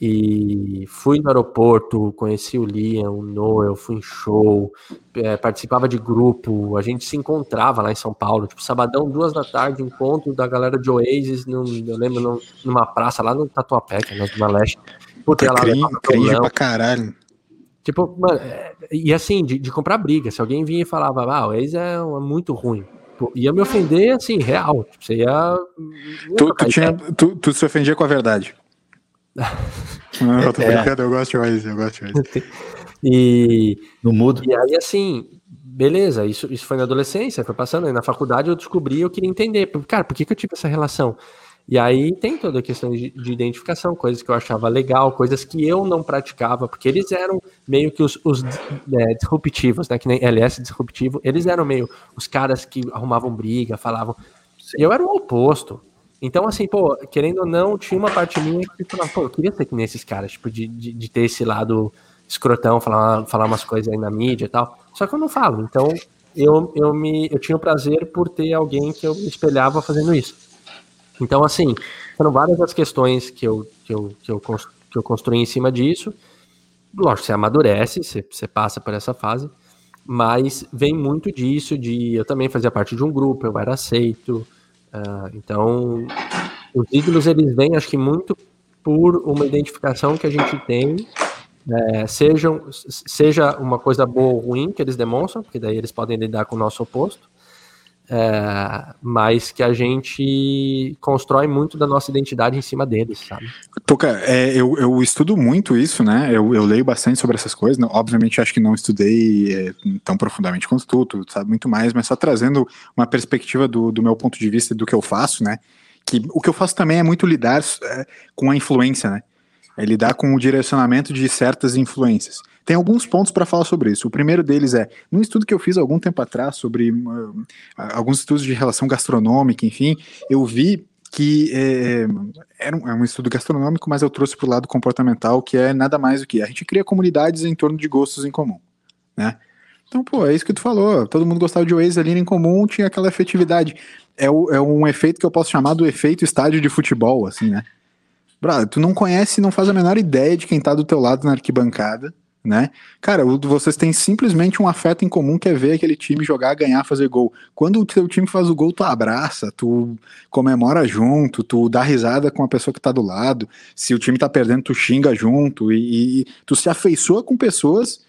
E fui no aeroporto, conheci o Liam, o Noel, fui em show, é, participava de grupo, a gente se encontrava lá em São Paulo, tipo, sabadão, duas da tarde, encontro da galera de Oasis, num, eu lembro, numa praça lá no Tatuapé, que é na Zona Leste. Puta, cringe, cringe pra caralho. Tipo, mano, é, e assim, de, de, comprar briga, se alguém vinha e falava, ah, o Oasis é, é muito ruim, ia me ofender, assim, real, tipo, você ia... ia tu, tu, tinha, tu, tu se ofendia com a verdade. Não, eu tô é. brincando, eu gosto mais, eu gosto mais. e, no mudo. E aí, assim, beleza, isso, isso foi na adolescência, foi passando, aí na faculdade eu descobri, eu queria entender, cara, por que, que eu tive essa relação? E aí tem toda a questão de, de, identificação, coisas que eu achava legal, coisas que eu não praticava, porque eles eram meio que os, os é, disruptivos, né? Que nem LS disruptivo, eles eram meio os caras que arrumavam briga, falavam. Sim. Eu era o oposto. Então, assim, pô, querendo ou não, tinha uma parte minha que falava, pô, eu queria ser que nem esses caras, tipo, de, de, de, ter esse lado escrotão, falar, falar umas coisas aí na mídia e tal. Só que eu não falo. Então, eu, eu, me, eu tinha o prazer por ter alguém que eu espelhava fazendo isso. Então, assim, foram várias as questões que eu, que eu, que eu, que eu construí em cima disso. Lógico, você amadurece, você, você passa por essa fase, mas vem muito disso de eu também fazia parte de um grupo, eu era aceito, Uh, então, os ídolos eles vêm, acho que muito por uma identificação que a gente tem, é, sejam, seja uma coisa boa ou ruim que eles demonstram, porque daí eles podem lidar com o nosso oposto, é, mas que a gente constrói muito da nossa identidade em cima deles, sabe? Toca, é, eu, eu estudo muito isso, né? Eu, eu leio bastante sobre essas coisas. Obviamente, acho que não estudei é, tão profundamente quanto tu, tu sabe muito mais, mas só trazendo uma perspectiva do, do meu ponto de vista do que eu faço, né? Que o que eu faço também é muito lidar é, com a influência, né? É lidar com o direcionamento de certas influências. Tem alguns pontos para falar sobre isso. O primeiro deles é, num estudo que eu fiz algum tempo atrás sobre uh, alguns estudos de relação gastronômica, enfim, eu vi que é, era um, é um, estudo gastronômico, mas eu trouxe para o lado comportamental, que é nada mais do que a gente cria comunidades em torno de gostos em comum, né? Então, pô, é isso que tu falou. Todo mundo gostava de Oasis ali em comum, tinha aquela efetividade. É, o, é um efeito que eu posso chamar do efeito estádio de futebol, assim, né? Brother, tu não conhece, não faz a menor ideia de quem tá do teu lado na arquibancada, né? Cara, vocês têm simplesmente um afeto em comum que é ver aquele time jogar, ganhar, fazer gol. Quando o teu time faz o gol, tu abraça, tu comemora junto, tu dá risada com a pessoa que tá do lado. Se o time tá perdendo, tu xinga junto e, e tu se afeiçoa com pessoas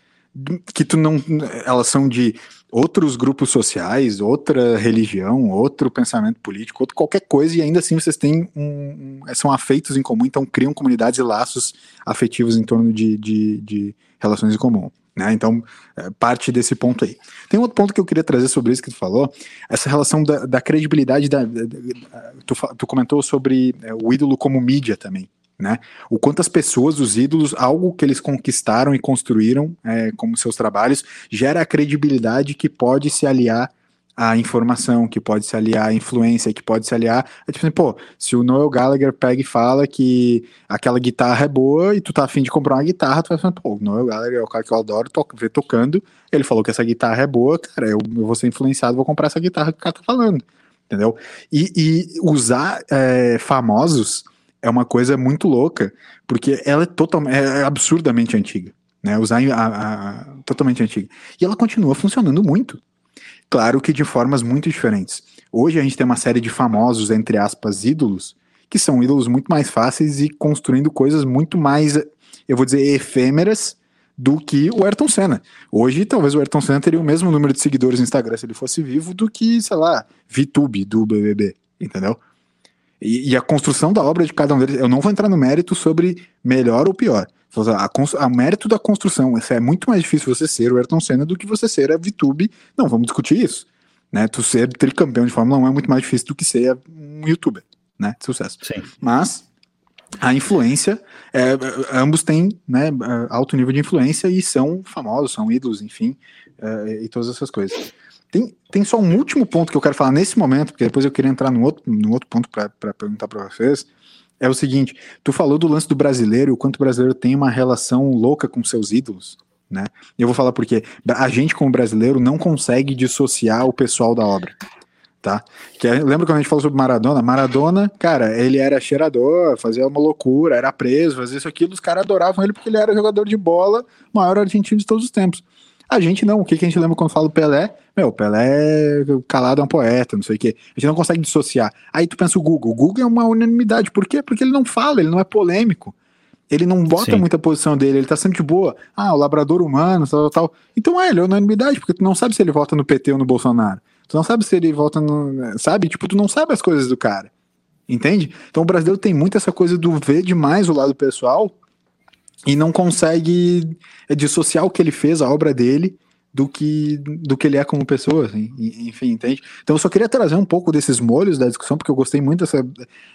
que tu não, elas são de outros grupos sociais, outra religião, outro pensamento político, outro, qualquer coisa, e ainda assim vocês têm um, um, são afeitos em comum, então criam comunidades e laços afetivos em torno de, de, de relações em comum. Né? Então, é, parte desse ponto aí. Tem outro ponto que eu queria trazer sobre isso que tu falou, essa relação da, da credibilidade, da, da, da tu, tu, comentou sobre é, o ídolo como mídia também né? O quanto as pessoas, os ídolos, algo que eles conquistaram e construíram é, como seus trabalhos, gera a credibilidade que pode se aliar à informação, que pode se aliar à influência, que pode se aliar. É tipo assim, pô, se o Noel Gallagher pega e fala que aquela guitarra é boa e tu tá afim de comprar uma guitarra, tu vai falar, pô, o Noel Gallagher é o cara que eu adoro to ver tocando, ele falou que essa guitarra é boa, cara, eu, eu vou ser influenciado, vou comprar essa guitarra que o cara tá falando, entendeu? E, e usar é, famosos é uma coisa muito louca, porque ela é totalmente, é absurdamente antiga, né? Usar a, a, totalmente antiga. E ela continua funcionando muito. Claro que de formas muito diferentes. Hoje a gente tem uma série de famosos, entre aspas, ídolos, que são ídolos muito mais fáceis e construindo coisas muito mais, eu vou dizer, efêmeras do que o Ayrton Senna. Hoje, talvez o Ayrton Senna teria o mesmo número de seguidores no Instagram se ele fosse vivo do que, sei lá, VTube do BBB, entendeu? E, e, a construção da obra de cada um deles, eu não vou entrar no mérito sobre melhor ou pior. A, a, a mérito da construção, é muito mais difícil você ser o Ayrton Senna do que você ser a VTube. Não, vamos discutir isso. Né? Tu ser tricampeão de Fórmula 1 é muito mais difícil do que ser um youtuber, né? Sucesso. Sim. Mas a influência, é, ambos têm né, alto nível de influência e são famosos, são ídolos, enfim, é, e todas essas coisas. Tem, tem só um último ponto que eu quero falar nesse momento, porque depois eu queria entrar no outro, no outro ponto para perguntar para vocês. É o seguinte: tu falou do lance do brasileiro, o quanto o brasileiro tem uma relação louca com seus ídolos, né? Eu vou falar porque a gente, como brasileiro, não consegue dissociar o pessoal da obra. Tá? Que é, lembra quando a gente falou sobre Maradona? Maradona, cara, ele era cheirador, fazia uma loucura, era preso, fazia isso aquilo, os caras adoravam ele porque ele era jogador de bola, maior argentino de todos os tempos. A gente não. O que, que a gente lembra quando fala do Pelé? Meu, Pelé calado é um poeta, não sei o quê. A gente não consegue dissociar. Aí tu pensa o Google. O Google é uma unanimidade. Por quê? Porque ele não fala, ele não é polêmico. Ele não bota Sim. muita posição dele, ele tá sempre de boa. Ah, o labrador humano, tal, tal. Então é, ele é unanimidade, porque tu não sabe se ele vota no PT ou no Bolsonaro. Tu não sabe se ele vota no. Sabe? Tipo, tu não sabe as coisas do cara. Entende? Então o brasileiro tem muito essa coisa do ver demais o lado pessoal e não consegue é, dissociar o que ele fez, a obra dele, do que, do que ele é como pessoa, assim, enfim, entende? Então eu só queria trazer um pouco desses molhos da discussão, porque eu gostei muito dessa,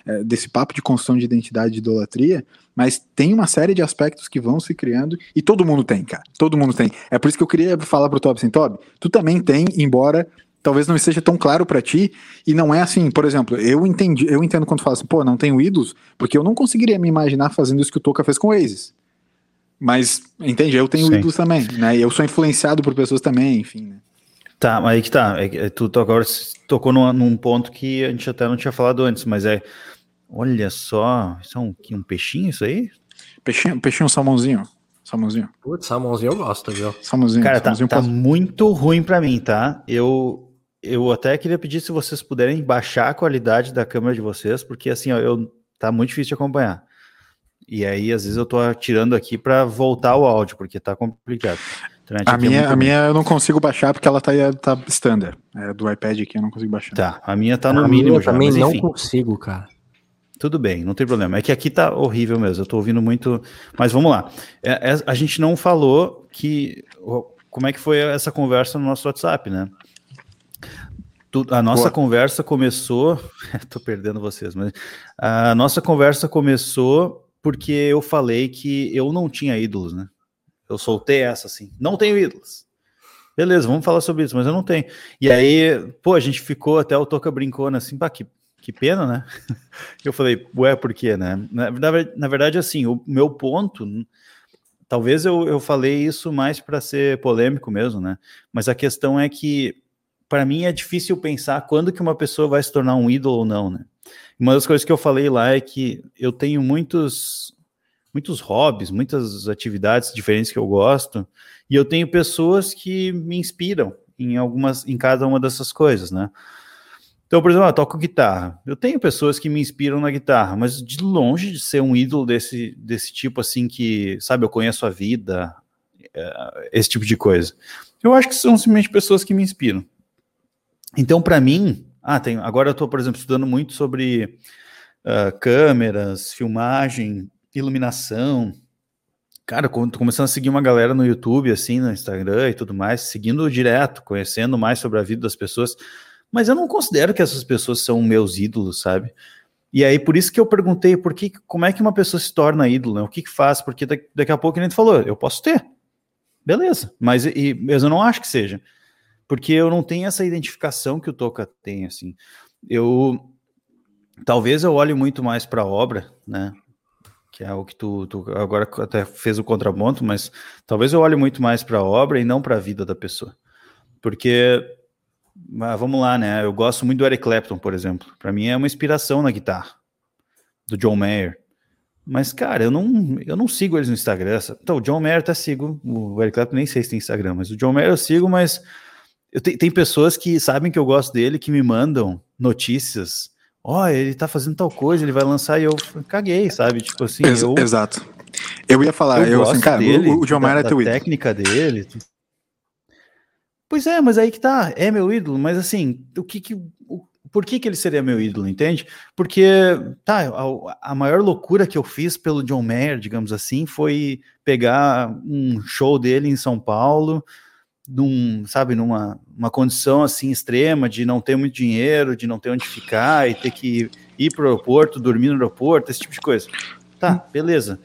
é, desse papo de construção de identidade de idolatria, mas tem uma série de aspectos que vão se criando, e todo mundo tem, cara, todo mundo tem. É por isso que eu queria falar pro Tob assim, Tob, tu também tem, embora talvez não esteja tão claro para ti, e não é assim, por exemplo, eu entendi, eu entendo quando fala assim, pô, não tenho ídolos, porque eu não conseguiria me imaginar fazendo isso que o Toca fez com o Oasis. Mas, entende? Eu tenho Sim. ídolos também, né? E eu sou influenciado por pessoas também, enfim, né? Tá, mas aí que tá. É, tu agora tocou num, num, ponto que a gente até não tinha falado antes, mas é. Olha só, isso é um, um peixinho isso aí? Peixinho, peixinho salmãozinho. Salmãozinho. Putz, salmãozinho eu gosto, viu? Salmãozinho. Cara, tá, salmãozinho tá, tá muito ruim para mim, tá? Eu, eu até queria pedir se vocês puderem baixar a qualidade da câmera de vocês, porque assim, ó, eu, tá muito difícil de acompanhar. E aí, às vezes, eu tô tirando aqui para voltar o áudio, porque tá complicado. A é minha, é a minha eu não consigo baixar porque ela tá, tá standard. É, do iPad aqui eu não consigo baixar. Tá, a minha tá no a mínimo já. Também não consigo, cara. Tudo bem, não tem problema. É que aqui tá horrível mesmo. Eu tô ouvindo muito. Mas vamos lá. É, é, a gente não falou que. Como é que foi essa conversa no nosso WhatsApp, né? a nossa Boa. conversa começou. tô perdendo vocês, mas. A nossa conversa começou porque eu falei que eu não tinha ídolos, né? Eu soltei essa assim. Não tenho ídolos. Beleza, vamos falar sobre isso, mas eu não tenho. E aí, pô, a gente ficou até o Toca brincando assim, pá, que que pena, né? Eu falei, ué, por quê, né? Na, na, na verdade, assim, o meu ponto, talvez eu, eu falei isso mais para ser polêmico mesmo, né? Mas a questão é que, para mim, é difícil pensar quando que uma pessoa vai se tornar um ídolo ou não, né? Uma das coisas que eu falei lá é que eu tenho muitos muitos hobbies, muitas atividades diferentes que eu gosto, e eu tenho pessoas que me inspiram em algumas em cada uma dessas coisas, né? Então, por exemplo, eu toco guitarra. Eu tenho pessoas que me inspiram na guitarra, mas de longe de ser um ídolo desse, desse tipo, assim, que, sabe, eu conheço a vida, é, esse tipo de coisa. Eu acho que são simplesmente pessoas que me inspiram. Então, para mim, ah, tem, agora eu estou, por exemplo, estudando muito sobre uh, câmeras, filmagem, iluminação. Cara, tô começando a seguir uma galera no YouTube, assim, no Instagram e tudo mais, seguindo direto, conhecendo mais sobre a vida das pessoas mas eu não considero que essas pessoas são meus ídolos, sabe? E aí, por isso que eu perguntei por que, como é que uma pessoa se torna ídolo, né? O que, que faz? Porque daqui, a pouco a gente falou, eu posso ter. Beleza, mas, e, mas eu não acho que seja. Porque eu não tenho essa identificação que o Toca tem, assim. Eu talvez eu olhe muito mais para a obra, né? Que é o que tu, tu, agora até fez o contraponto, mas talvez eu olhe muito mais para a obra e não para a vida da pessoa. Porque mas vamos lá, né? Eu gosto muito do Eric Clapton, por exemplo. Para mim é uma inspiração na guitarra, do John Mayer. Mas, cara, eu não, eu não sigo eles no Instagram. Então, o John Mayer até sigo, o Eric Clapton nem sei se tem Instagram, mas o John Mayer eu sigo, mas eu te, tem pessoas que sabem que eu gosto dele, que me mandam notícias. Ó, oh, ele tá fazendo tal coisa, ele vai lançar e eu caguei, sabe? Tipo assim. Ex eu, exato. Eu ia falar, eu, eu assim, cara, dele, o, o John Mayer é teu ídolo. técnica dele, Pois é, mas aí que tá, é meu ídolo, mas assim, o que que, o, por que que ele seria meu ídolo, entende? Porque, tá, a, a, maior loucura que eu fiz pelo John Mayer, digamos assim, foi pegar um show dele em São Paulo, num, sabe, numa uma condição assim extrema de não ter muito dinheiro, de não ter onde ficar e ter que ir pro aeroporto, dormir no aeroporto, esse tipo de coisa. Tá, beleza.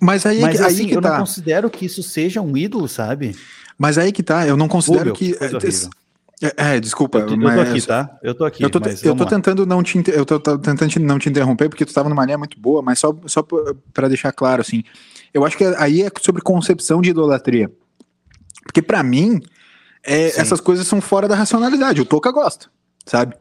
Mas aí, mas, aí assim, que eu tá. não considero que isso seja um ídolo, sabe? Mas aí que tá, eu não considero que. É, é, desculpa, eu tô, mas... eu tô aqui, tá? Eu tô aqui. Eu tô, eu tô tentando não te eu tô, tô, tentando não te interromper porque tu tava numa linha muito boa, mas só, só para deixar claro assim, eu acho que aí é sobre concepção de idolatria. Porque para mim, é, essas coisas são fora da racionalidade. O Toca gosta, sabe?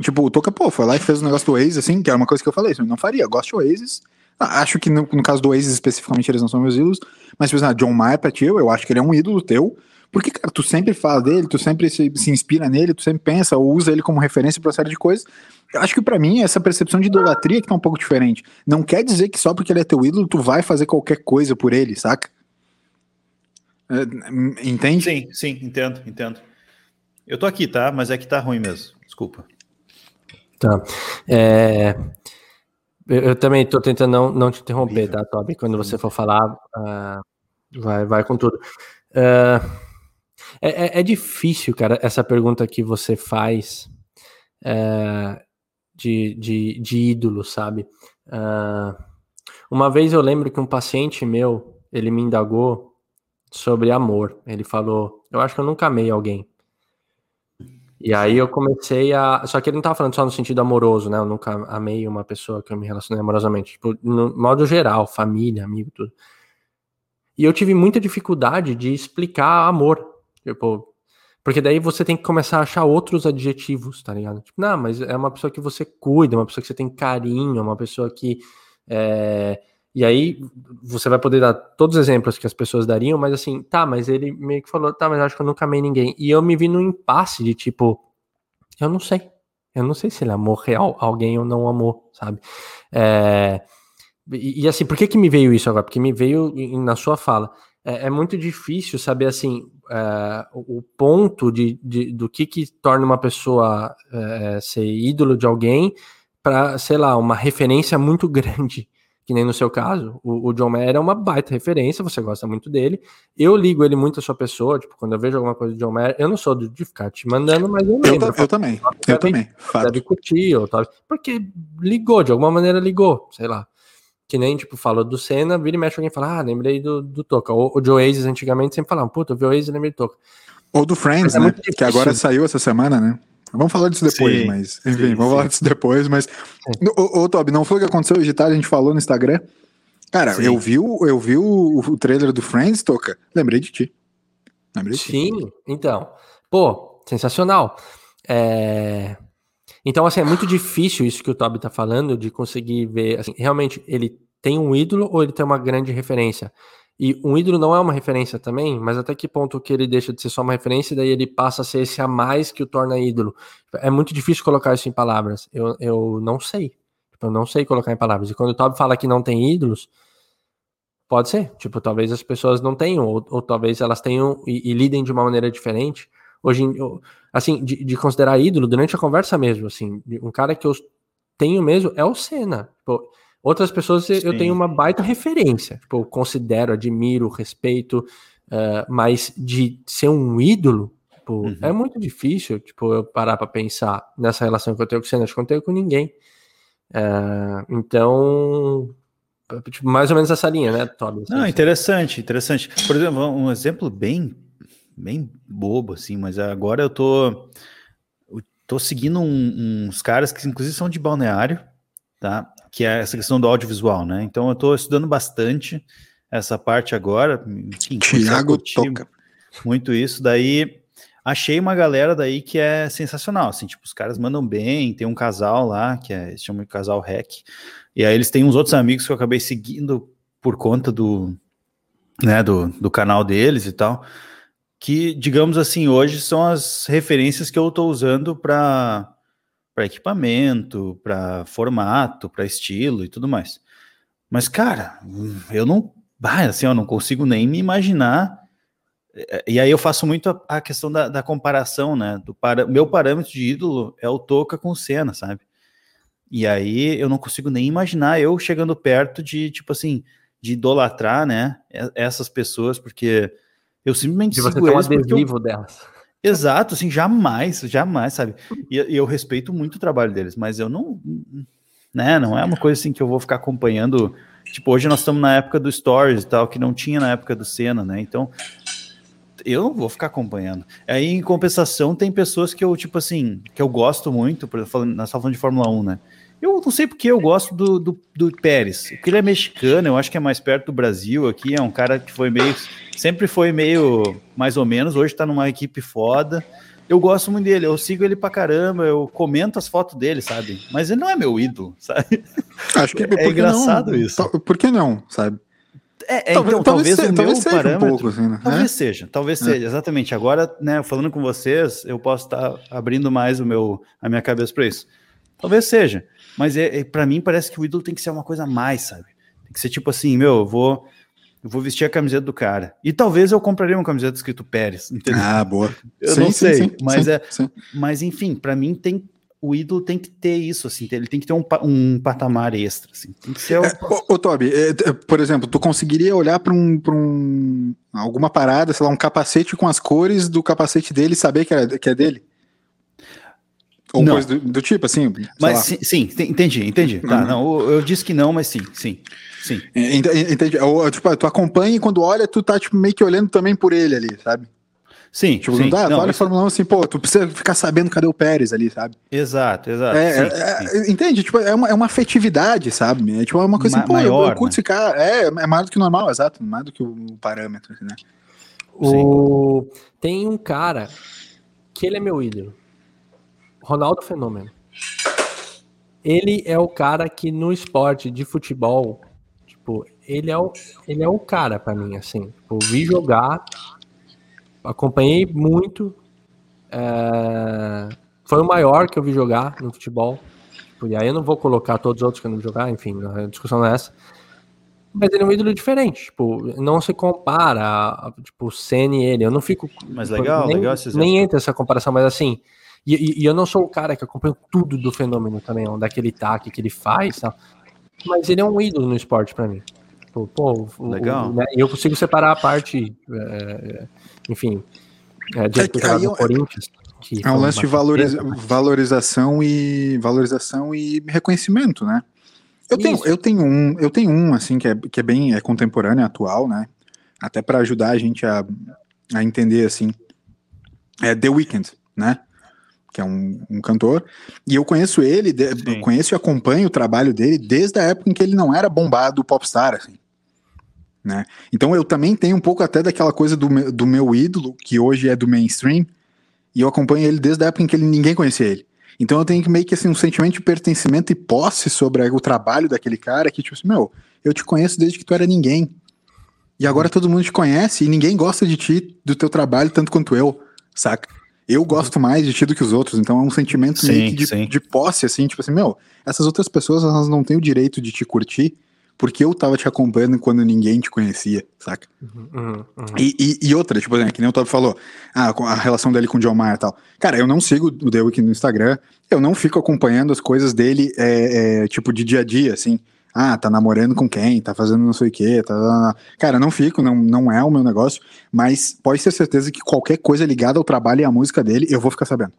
Tipo, o Toca, pô, foi lá e fez o um negócio do Oasis, assim, que era uma coisa que eu falei, eu não faria. Eu gosto de Oasis, Acho que no, no, caso do Oasis especificamente eles não são meus ídolos, mas por exemplo, John Mayer pra ti, eu acho que ele é um ídolo teu, porque, cara, tu sempre fala dele, tu sempre se, se inspira nele, tu sempre pensa ou usa ele como referência para uma série de coisas. Eu acho que para mim essa percepção de idolatria que tá um pouco diferente. Não quer dizer que só porque ele é teu ídolo tu vai fazer qualquer coisa por ele, saca? É, entende? Sim, sim, entendo, entendo. Eu tô aqui, tá? Mas é que tá ruim mesmo. Desculpa. Tá. É, eu, eu também estou tentando não, não te interromper, tá, Toby? Quando você for falar, uh, vai, vai com tudo. Uh, é, é, difícil, cara, essa pergunta que você faz uh, de, de, de ídolo, sabe? uma vez eu lembro que um paciente meu, ele me indagou sobre amor. Ele falou, eu acho que eu nunca amei alguém. E aí eu comecei a. Só que ele não tava falando só no sentido amoroso, né? Eu nunca amei uma pessoa que eu me relacionei amorosamente. Tipo, no modo geral, família, amigo, tudo. E eu tive muita dificuldade de explicar amor. Tipo, porque daí você tem que começar a achar outros adjetivos, tá ligado? Tipo, não, mas é uma pessoa que você cuida, uma pessoa que você tem carinho, uma pessoa que. É, e aí você vai poder dar todos os exemplos que as pessoas dariam, mas assim, tá, mas ele meio que falou, tá, mas acho que eu nunca amei ninguém. E eu me vi num impasse de tipo, eu não sei. Eu não sei se ele amou real alguém ou não amou, sabe? É, E, e, assim, por que, que me veio isso agora? Porque me veio na sua fala. É, é muito difícil saber assim é, o ponto de, de, do que, que torna uma pessoa é, ser ídolo de alguém para, sei lá, uma referência muito grande que nem no seu caso, o, o, John Mayer é uma baita referência, você gosta muito dele. Eu ligo ele muito à sua pessoa, tipo, quando eu vejo alguma coisa do John Mayer, eu não sou de, de ficar te mandando, mas eu lembro. Eu, eu também, eu também. Deve curtir, ou tal, porque ligou, de alguma maneira ligou, sei lá. Que nem, tipo, falou do Senna, vira e mexe alguém fala, ah, lembrei do, do Toca. O, o Joe Aces antigamente sempre falava, puta, eu vi o Aces e lembrei do Toca. Ou do Friends, é né? Que agora saiu essa semana, né? Vamos falar disso depois, sim, mas. Enfim, sim, vamos sim. falar disso depois, mas. Ô, ô, Toby, não foi o que aconteceu hoje de tarde, a gente falou no Instagram. Cara, eu vi, o, eu vi o, o trailer do Friends, Toca. Lembrei de ti. Lembrei de Sim, ti. então. Pô, sensacional. É... Então, assim, é muito difícil isso que o Toby tá falando, de conseguir ver. Assim, realmente, ele tem um ídolo ou ele tem uma grande referência? E um ídolo não é uma referência também, mas até que ponto que ele deixa de ser só uma referência e daí ele passa a ser esse a mais que o torna ídolo? É muito difícil colocar isso em palavras. Eu, eu não sei. Tipo, eu não sei colocar em palavras. E quando o Toby fala que não tem ídolos, pode ser. Tipo, talvez as pessoas não tenham, ou, ou talvez elas tenham e, e, lidem de uma maneira diferente. Hoje, assim, de, de, considerar ídolo durante a conversa mesmo, assim, um cara que eu tenho mesmo é o Senna. Tipo, Outras pessoas Sim. eu tenho uma baita referência. Tipo, eu considero, admiro, respeito, uh, mas de ser um ídolo, tipo, uhum. é muito difícil, tipo, eu parar para pensar nessa relação que eu tenho com o Senna, acho que eu não tenho com ninguém. Uh, então, tipo, mais ou menos essa linha, né, Toby? Não, interessante, interessante. Por exemplo, um exemplo bem, bem bobo, assim, mas agora eu tô, eu tô seguindo um, uns caras que inclusive são de balneário, tá? Que é essa questão do audiovisual, né? Então eu estou estudando bastante essa parte agora. Enfim, Tiago toca. Muito isso. Daí achei uma galera daí que é sensacional, assim, tipo, os caras mandam bem, tem um casal lá, que é, se chama de casal Rec, e aí eles têm uns outros amigos que eu acabei seguindo por conta do, né, do, do canal deles e tal, que, digamos assim, hoje são as referências que eu estou usando para para equipamento, para formato, para estilo e tudo mais. Mas, cara, eu não. Ah, assim, eu não consigo nem me imaginar. E aí eu faço muito a, a questão da, da, comparação, né? Do para, meu parâmetro de ídolo é o Toca com o Senna, sabe? E aí eu não consigo nem imaginar eu chegando perto de, tipo assim, de idolatrar, né? Essas pessoas, porque eu simplesmente de você sigo ter um adesivo eu... delas. Exato, assim, jamais, jamais, sabe? E, e, eu respeito muito o trabalho deles, mas eu não, né, não é uma coisa assim que eu vou ficar acompanhando. Tipo, hoje nós estamos na época do Stories e tal, que não tinha na época do Senna, né? Então, eu não vou ficar acompanhando. Aí, em compensação, tem pessoas que eu, tipo assim, que eu gosto muito, por exemplo, nós estamos falando de Fórmula 1, né? Eu não sei porque eu gosto do, do, do Pérez. Porque ele é mexicano, eu acho que é mais perto do Brasil aqui. É um cara que foi meio. Sempre foi meio mais ou menos. Hoje tá numa equipe foda. Eu gosto muito dele, eu sigo ele pra caramba, eu comento as fotos dele, sabe? Mas ele não é meu ídolo, sabe? Acho que é engraçado não? isso. Por que não, sabe? É, é talvez, então, talvez, talvez, o meu talvez parâmetro. Um pouco, assim, né? Talvez seja, talvez é. seja, exatamente. Agora, né, falando com vocês, eu posso estar tá abrindo mais o meu, a minha cabeça para isso. Talvez seja. Mas é, é para mim parece que o ídolo tem que ser uma coisa a mais, sabe? Tem que ser tipo assim, meu, eu vou, eu vou vestir a camiseta do cara. E talvez eu compraria uma camiseta escrito Pérez, entendeu? Ah, boa. Eu sim, não sei, sim, mas sim, é, mas enfim, para mim tem o ídolo tem que ter isso, assim, ele tem que ter um, um patamar extra, assim. Tem que ser. O... É, ô, ô, Toby, é, é, por exemplo, tu conseguiria olhar para um, pra um alguma parada, sei lá, um capacete com as cores do capacete dele e saber que é, que é dele? Ou não. coisa do, do, tipo, assim. Mas sim, sim, entendi, entendi. Tá, uhum. não, eu, eu, disse que não, mas sim, sim, sim. Entendi. Ou, tipo, tu acompanha e quando olha, tu tá tipo, meio que olhando também por ele ali, sabe? Sim, tipo, sim. Não dá, não, tu olha a Fórmula 1 assim, pô, tu precisa ficar sabendo cadê o Pérez ali, sabe? Exato, exato. É, sim, é, sim. Entende? Tipo, é uma, é uma afetividade, sabe? É tipo é uma coisa Ma assim, pô, maior, eu, eu curto né? esse cara. É, é mais do que normal, exato, mais do que o parâmetro, assim, né? O... Tem um cara que ele é meu ídolo. Ronaldo Fenômeno. Ele é o cara que no esporte de futebol, tipo, ele é o, ele é o cara para mim, assim. Tipo, vi jogar, acompanhei muito. É, foi o maior que eu vi jogar no futebol. Tipo, e aí eu não vou colocar todos os outros que eu não vou jogar, enfim, a discussão não é essa. Mas ele é um ídolo diferente, tipo, não se compara, tipo, o Senna e ele. Eu não fico. Mas tipo, legal, nem, legal. Nem entra essa comparação, mas assim. E, e- e eu não sou o cara que acompanha tudo do fenômeno também, onde é que ele tá, que, faz, tal. mas ele é um ídolo no esporte pra mim. Pô, o- Legal. o- né, E eu consigo separar a parte, é, enfim, é, de É eu- Corinthians. que É um lance de valoriza- valorização e valorização e reconhecimento, né? Eu tenho, eu tenho um, eu tenho um assim que é, que é bem é contemporâneo, atual, né? Até para ajudar a gente a, a entender assim. É The Weeknd, né? Que é um, um cantor. E eu conheço ele, de- Sim. conheço e acompanho o trabalho dele desde a época em que ele não era bombado popstar, assim. Né? Então eu também tenho um pouco até daquela coisa do meu, do meu ídolo, que hoje é do mainstream, e eu acompanho ele desde a época em que ele, ninguém conhecia ele. Então eu tenho que meio que assim, um sentimento de pertencimento e posse sobre o trabalho daquele cara que, tipo assim, meu, eu te conheço desde que tu era ninguém. E agora todo mundo te conhece e ninguém gosta de ti, do teu trabalho, tanto quanto eu, saca? Eu gosto mais de ti do que os outros, então é um sentimento Sim, meio que de, de posse, assim, tipo assim, meu, essas outras pessoas elas não têm o direito de te curtir porque eu tava te acompanhando quando ninguém te conhecia, saca? Uhum, uhum, uhum. E, e- e outra, tipo, né, que nem o Toby falou, ah, a relação dele com o John Mayer e tal. Cara, eu não sigo o The Weeknd no Instagram, eu não fico acompanhando as coisas dele, é, é, tipo, de dia a dia, assim. Ah, tá namorando com quem, tá fazendo não sei o quê, tá... tá, tá. Cara, eu não fico, não, não é o meu negócio, mas pode ter certeza que qualquer coisa ligada ao trabalho e à música dele, eu vou ficar sabendo.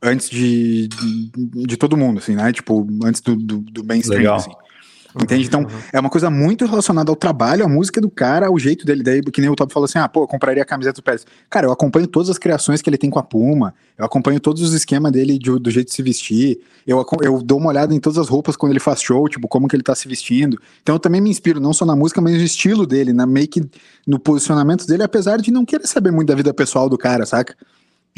Antes de, de, de todo mundo, assim, né? Tipo, antes do, do, do mainstream, Legal. assim. Entende? Então, Uhum. é uma coisa muito relacionada ao trabalho, à música do cara, ao jeito dele. Daí, que nem o Top falou assim: ah, pô, eu compraria a camiseta do Pérez. Cara, eu acompanho todas as criações que ele tem com a Puma, eu acompanho todos os esquemas dele de- do jeito de se vestir, eu, eu dou uma olhada em todas as roupas quando ele faz show, tipo, como que ele tá se vestindo. Então eu também me inspiro, não só na música, mas no estilo dele, na meio que no posicionamento dele, apesar de não querer saber muito da vida pessoal do cara, saca?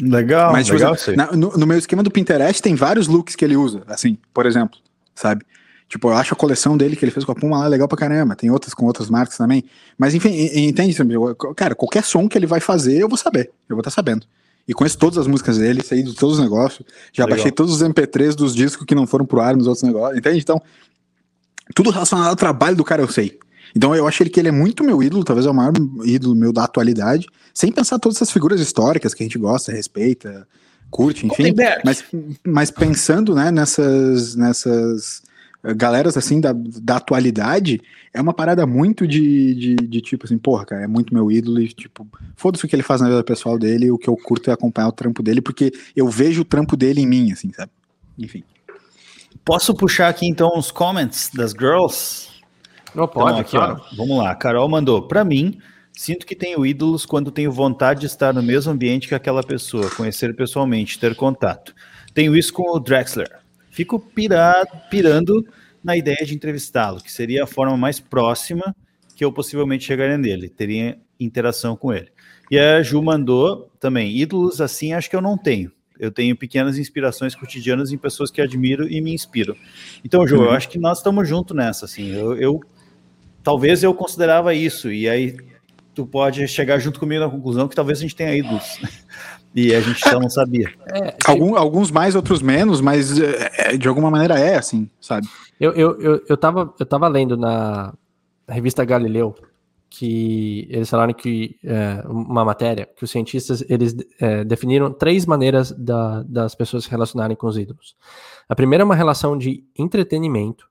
Legal, Mas, tipo, legal assim, isso aí. na- no, no meu esquema do Pinterest tem vários looks que ele usa, assim, por exemplo, sabe? Tipo, eu acho a coleção dele que ele fez com a Puma lá legal pra caramba. Tem outras com outras marcas também. Mas enfim, entende? Cara, qualquer som que ele vai fazer, eu vou saber. Eu vou estar sabendo. E conheço todas as músicas dele, sei de todos os negócios. Já Legal. baixei todos os MP3 dos discos que não foram pro ar nos outros negócios. Entende? Então, tudo relacionado ao trabalho do cara eu sei. Então eu acho ele que ele é muito meu ídolo, talvez é o maior ídolo meu da atualidade, sem pensar todas essas figuras históricas que a gente gosta, respeita, curte, enfim. Mas, mas pensando né, nessas, nessas galeras assim da, da atualidade, é uma parada muito de, de, de tipo assim, porra, cara, é muito meu ídolo e tipo, foda-se o que ele faz na vida pessoal dele, o que eu curto é acompanhar o trampo dele, porque eu vejo o trampo dele em mim, assim, sabe? Enfim. Posso puxar aqui então os comments das girls? Não pode, Então, aqui, claro. ó, vamos lá. A Carol mandou. Pra mim, sinto que tenho ídolos quando tenho vontade de estar no mesmo ambiente que aquela pessoa, conhecer pessoalmente, ter contato. Tenho isso com o Drexler. Fico pirado, pirando na ideia de entrevistá-lo, que seria a forma mais próxima que eu possivelmente chegaria nele, teria interação com ele. E a Ju mandou também, ídolos assim acho que eu não tenho. Eu tenho pequenas inspirações cotidianas em pessoas que admiro e me inspiram. Então, Ju, eu acho que nós estamos juntos nessa, assim. Eu, eu- talvez eu considerava isso, e aí tu pode chegar junto comigo na conclusão que talvez a gente tenha ídolos. E a gente só não sabia. É, Algum- alguns mais, outros menos, mas é, é, de alguma maneira é assim, sabe? Eu, eu, eu, eu, tava, eu tava lendo na revista Galileu que eles falaram que é, uma matéria que os cientistas eles é, definiram três maneiras da, das pessoas se relacionarem com os ídolos. A primeira é uma relação de entretenimento.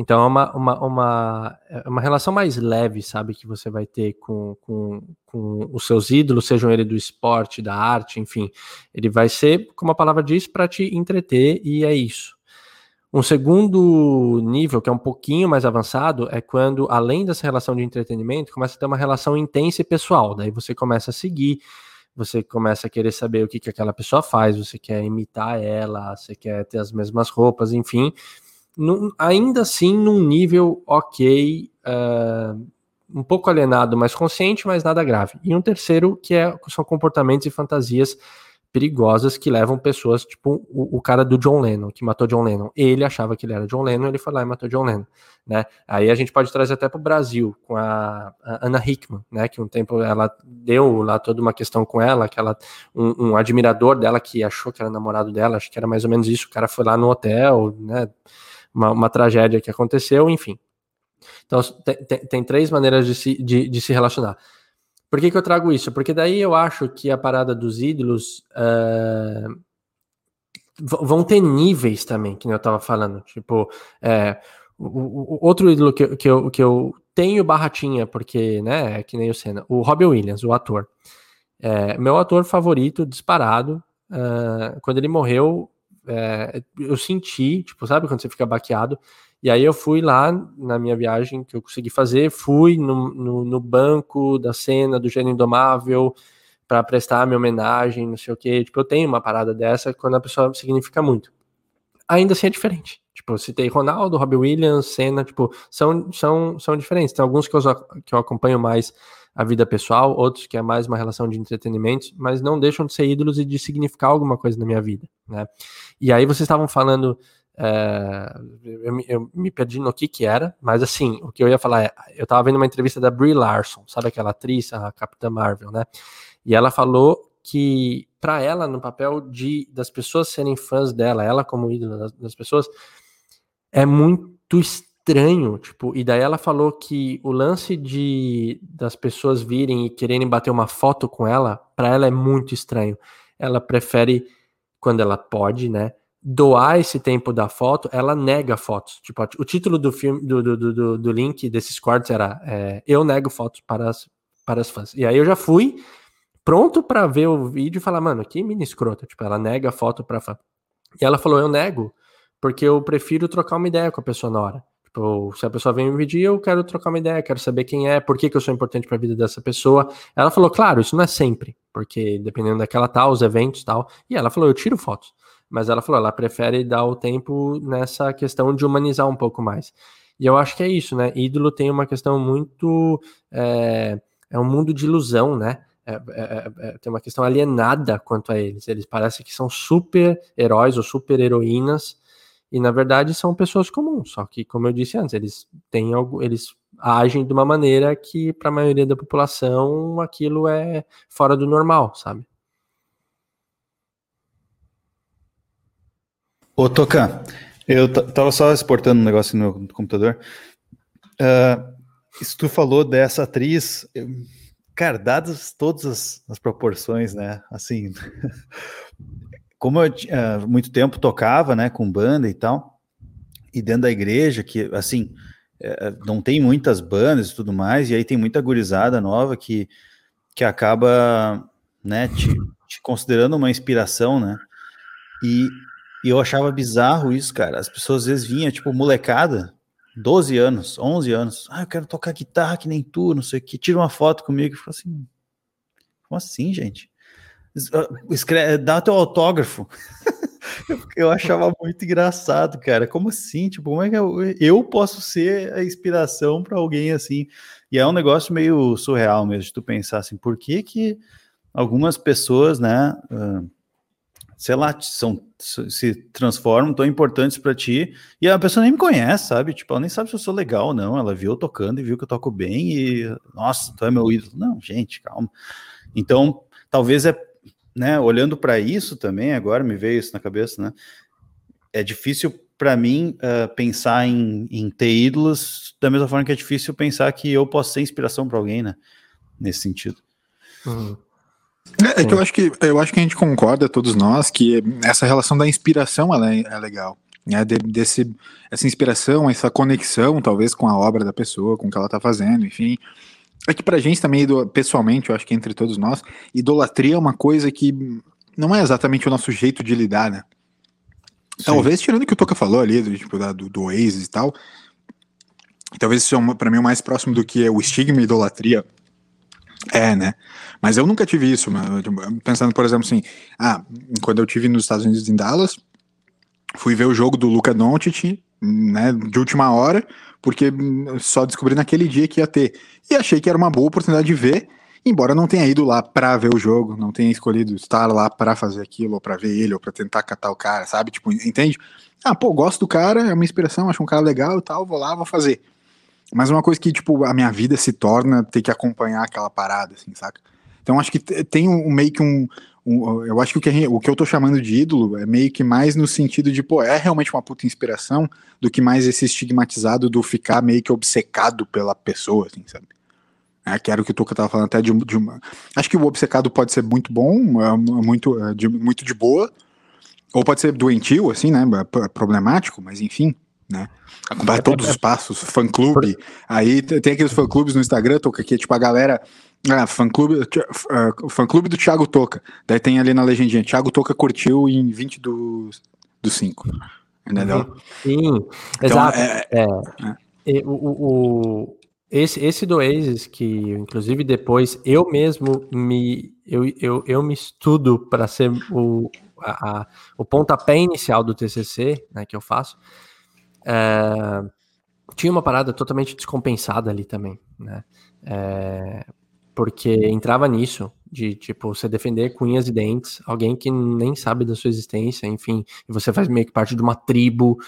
Então é uma, uma, uma, é uma relação mais leve, sabe, que você vai ter com, com, com os seus ídolos, sejam ele do esporte, da arte, enfim. Ele vai ser, como a palavra diz, para te entreter e é isso. Um segundo nível, que é um pouquinho mais avançado, é quando, além dessa relação de entretenimento, começa a ter uma relação intensa e pessoal. Daí você começa a seguir, você começa a querer saber o que, que aquela pessoa faz, você quer imitar ela, você quer ter as mesmas roupas, enfim. Num- ainda assim, num nível ok, ah, um pouco alienado, mas consciente, mas nada grave. E um terceiro, que é, são comportamentos e fantasias perigosas que levam pessoas, tipo o, o, cara do John Lennon, que matou John Lennon. Ele achava que ele era John Lennon, ele foi lá e matou John Lennon, né? Aí a gente pode trazer até para o Brasil, com a, a, Anna Hickman, né? Que um tempo ela deu lá toda uma questão com ela, que ela, um, um, admirador dela que achou que era namorado dela, acho que era mais ou menos isso, o cara foi lá no hotel, né? Uma, uma tragédia que aconteceu, enfim. Então, tem, tem, três maneiras de se, de, de se relacionar. Por que, que eu trago isso? Porque daí eu acho que a parada dos ídolos uh, vão ter níveis também, que eu estava falando. Tipo, é, o, o, outro ídolo que, que, eu, que eu tenho barratinha, porque, né, é que nem o Senna, o Robbie Williams, o ator. É, meu ator favorito, disparado. Uh, quando ele morreu, é, eu senti, tipo, sabe quando você fica baqueado? E aí eu fui lá na minha viagem que eu consegui fazer, fui no, no, no banco da cena do Gênio Indomável para prestar minha homenagem, não sei o quê. Tipo, eu tenho uma parada dessa quando a pessoa significa muito. Ainda assim é diferente. Tipo, eu citei Ronaldo, Robbie Williams, Senna, tipo, são, são, são diferentes. Tem alguns que eu, que eu acompanho mais a vida pessoal, outros que é mais uma relação de entretenimento, mas não deixam de ser ídolos e de significar alguma coisa na minha vida, né? E aí vocês estavam falando é, eu, eu, me perdi no que que era, mas assim, o que eu ia falar é, eu tava vendo uma entrevista da Brie Larson, sabe aquela atriz, a Capitã Marvel, né? E ela falou que para ela, no papel de das pessoas serem fãs dela, ela como ídolo das, das pessoas, é muito estranho, tipo, e daí ela falou que o lance de das pessoas virem e quererem bater uma foto com ela, para ela é muito estranho. Ela prefere quando ela pode, né? doar esse tempo da foto, ela nega fotos. Tipo, o título do filme, do, do, do, do link desses cortes era é, Eu nego fotos para as, para as fãs. E aí eu já fui pronto para ver o vídeo e falar, mano, que mini escrota. Tipo, ela nega foto para fã. E ela falou, eu nego, porque eu prefiro trocar uma ideia com a pessoa na hora. Tipo, se a pessoa vem me pedir, eu quero trocar uma ideia, quero saber quem é, por que, que eu sou importante para a vida dessa pessoa. Ela falou, claro, isso não é sempre, porque dependendo daquela tal, os eventos tal. E ela falou, eu tiro fotos mas ela falou, ela prefere dar o tempo nessa questão de humanizar um pouco mais. E eu acho que é isso, né? Ídolo tem uma questão muito. É, é um mundo de ilusão, né? É, é, é, é tem uma questão alienada quanto a eles. Eles parecem que são super heróis ou super heroínas, e na verdade são pessoas comuns. Só que, como eu disse antes, eles têm algo, eles agem de uma maneira que, para a maioria da população, aquilo é fora do normal, sabe? Ô, Tocan, eu tava só exportando um negócio no meu computador. Uh, isso tu falou dessa atriz, cara, dadas todas as, as, proporções, né? Assim, como eu uh, muito tempo tocava, né, com banda e tal, e dentro da igreja, que assim, uh, não tem muitas bandas e tudo mais, e aí tem muita gurizada nova que, que acaba, né, te, te considerando uma inspiração, né? E e eu achava bizarro isso, cara. As pessoas às vezes vinham, tipo, molecada, 12 anos, 11 anos. Ah, eu quero tocar guitarra que nem tu, não sei o que. Tira uma foto comigo e fala assim: como assim, gente? Ah, escreve, dá teu autógrafo. eu achava muito engraçado, cara. Como assim? Tipo, como é que eu, eu posso ser a inspiração para alguém assim? E é um negócio meio surreal mesmo, de tu pensar assim, por que que algumas pessoas, né, uh, sei lá, são, se transformam tão importantes para ti, e a pessoa nem me conhece, sabe? Tipo, ela nem sabe se eu sou legal ou não. Ela viu eu tocando e viu que eu toco bem, e nossa, tu é meu ídolo. Não, gente, calma. Então, talvez é, né, olhando para isso também, agora me veio isso na cabeça, né? É difícil para mim uh, pensar em, em ter ídolos da mesma forma que é difícil pensar que eu posso ser inspiração para alguém, né? Nesse sentido. Uhum. É, é, que eu acho que eu acho que a gente concorda, todos nós, que essa relação da inspiração ela é, é legal. Né? De, desse, essa inspiração, essa conexão, talvez, com a obra da pessoa, com o que ela está fazendo, enfim. É que pra gente também, pessoalmente, eu acho que entre todos nós, idolatria é uma coisa que não é exatamente o nosso jeito de lidar, né? Sim. Talvez, tirando o que o Toca falou ali, do, tipo, da, do, do Oasis e tal, talvez isso é para mim o mais próximo do que é o estigma e idolatria é, né? Mas eu nunca tive isso, pensando, por exemplo, assim, ah, quando eu tive nos Estados Unidos em Dallas, fui ver o jogo do Luca Doncic, né, de última hora, porque só descobri naquele dia que ia ter. E achei que era uma boa oportunidade de ver, embora não tenha ido lá pra ver o jogo, não tenha escolhido estar lá pra fazer aquilo, ou pra ver ele, ou pra tentar catar o cara, sabe? Tipo, entende? Ah, pô, gosto do cara, é uma inspiração, acho um cara legal e tal, vou lá, vou fazer. Mas uma coisa que, tipo, a minha vida se torna ter que acompanhar aquela parada, assim, saca? Então acho que tem um, meio que um, um, eu acho que o que, o que eu tô chamando de ídolo é meio que mais no sentido de, pô, é realmente uma puta inspiração do que mais esse estigmatizado do ficar meio que obcecado pela pessoa, assim, sabe? É, que era o que o Tuca tava falando até de, de uma. Acho que o obcecado pode ser muito bom, é, muito, é, de, muito de boa, ou pode ser doentio, assim, né? Problemático, mas enfim, né? Acompanhar todos os passos, fã-clube. Aí tem aqueles fã-clubes no Instagram, Tuca, que é tipo a galera ah, fã-clube uh, fã -clube do Thiago Toca. Daí tem ali na legendinha, Thiago Toca curtiu em 20 do, do 5. Entendeu? Uhum. Sim, então, exato. É, é, é. O, o, esse, esse do Oasis, que inclusive depois eu mesmo me, eu, eu, eu me estudo para ser o, a, a, o pontapé inicial do TCC, né, que eu faço, é, tinha uma parada totalmente descompensada ali também, né? É, porque entrava nisso, de tipo, você defender com e dentes alguém que nem sabe da sua existência, enfim, e você faz meio que parte de uma tribo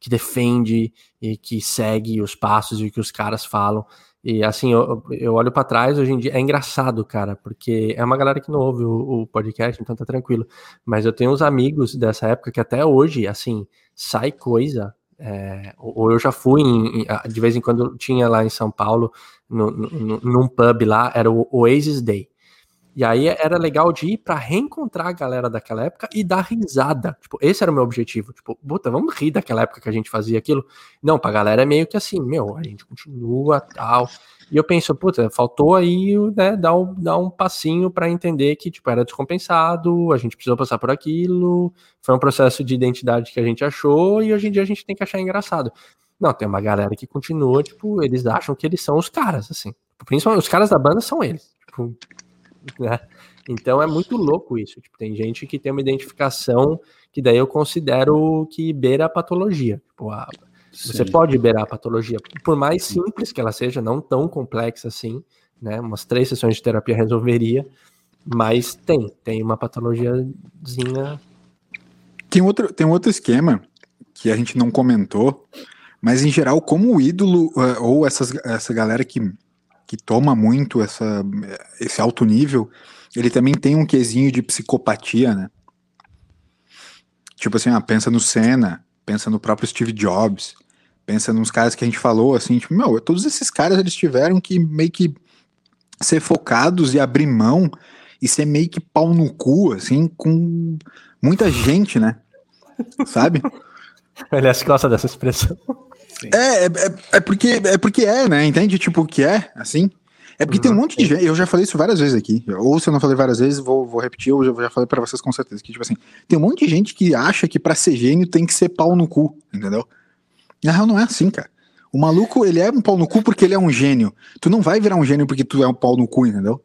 que defende e que segue os passos e o que os caras falam. E assim, eu, eu olho para trás hoje em dia, é engraçado, cara, porque é uma galera que não ouve o, o, podcast, então tá tranquilo. Mas eu tenho uns amigos dessa época que até hoje, assim, sai coisa. É, ou eu já fui, em, de vez em quando tinha lá em São Paulo, no, no, num pub lá, era o Oasis Day. E aí era legal de ir para reencontrar a galera daquela época e dar risada. Tipo, esse era o meu objetivo. Tipo, puta, vamos rir daquela época que a gente fazia aquilo. Não, pra galera é meio que assim, meu, a gente continua tal. E eu penso, puta, faltou aí, né, dar um, dar um passinho para entender que, tipo, era descompensado, a gente precisou passar por aquilo, foi um processo de identidade que a gente achou e hoje em dia a gente tem que achar engraçado. Não, tem uma galera que continua, tipo, eles acham que eles são os caras, assim. Principalmente os caras da banda são eles. Tipo, né? Então é muito louco isso. Tipo, tem gente que tem uma identificação que daí eu considero que beira a patologia. Tipo, a, você pode beirar a patologia, por mais simples que ela seja, não tão complexa assim, né? Umas três sessões de terapia resolveria, mas tem, tem uma patologiazinha. Tem outro, tem outro esquema que a gente não comentou, mas em geral, como o ídolo, eh, ou essas, essa galera que, que toma muito essa, esse alto nível, ele também tem um quesinho de psicopatia, né? Tipo assim, ah, pensa no Senna, pensa no próprio Steve Jobs, pensa nos caras que a gente falou, assim, tipo, meu, todos esses caras eles tiveram que meio que ser focados e abrir mão e ser meio que pau no cu, assim, com muita gente, né? Sabe? Aliás, gosta dessa expressão. É, é, é, é, porque, é porque é, né? Entende? Tipo, o que é, assim. É porque uhum. tem um monte de gente, eu já falei isso várias vezes aqui, ou se eu não falei várias vezes, vou, vou repetir, eu já, já falei para vocês com certeza, que tipo assim, tem um monte de gente que acha que para ser gênio tem que ser pau no cu, entendeu? Na real não é assim, cara. O maluco, ele é um pau no cu porque ele é um gênio. Tu não vai virar um gênio porque tu é um pau no cu, entendeu?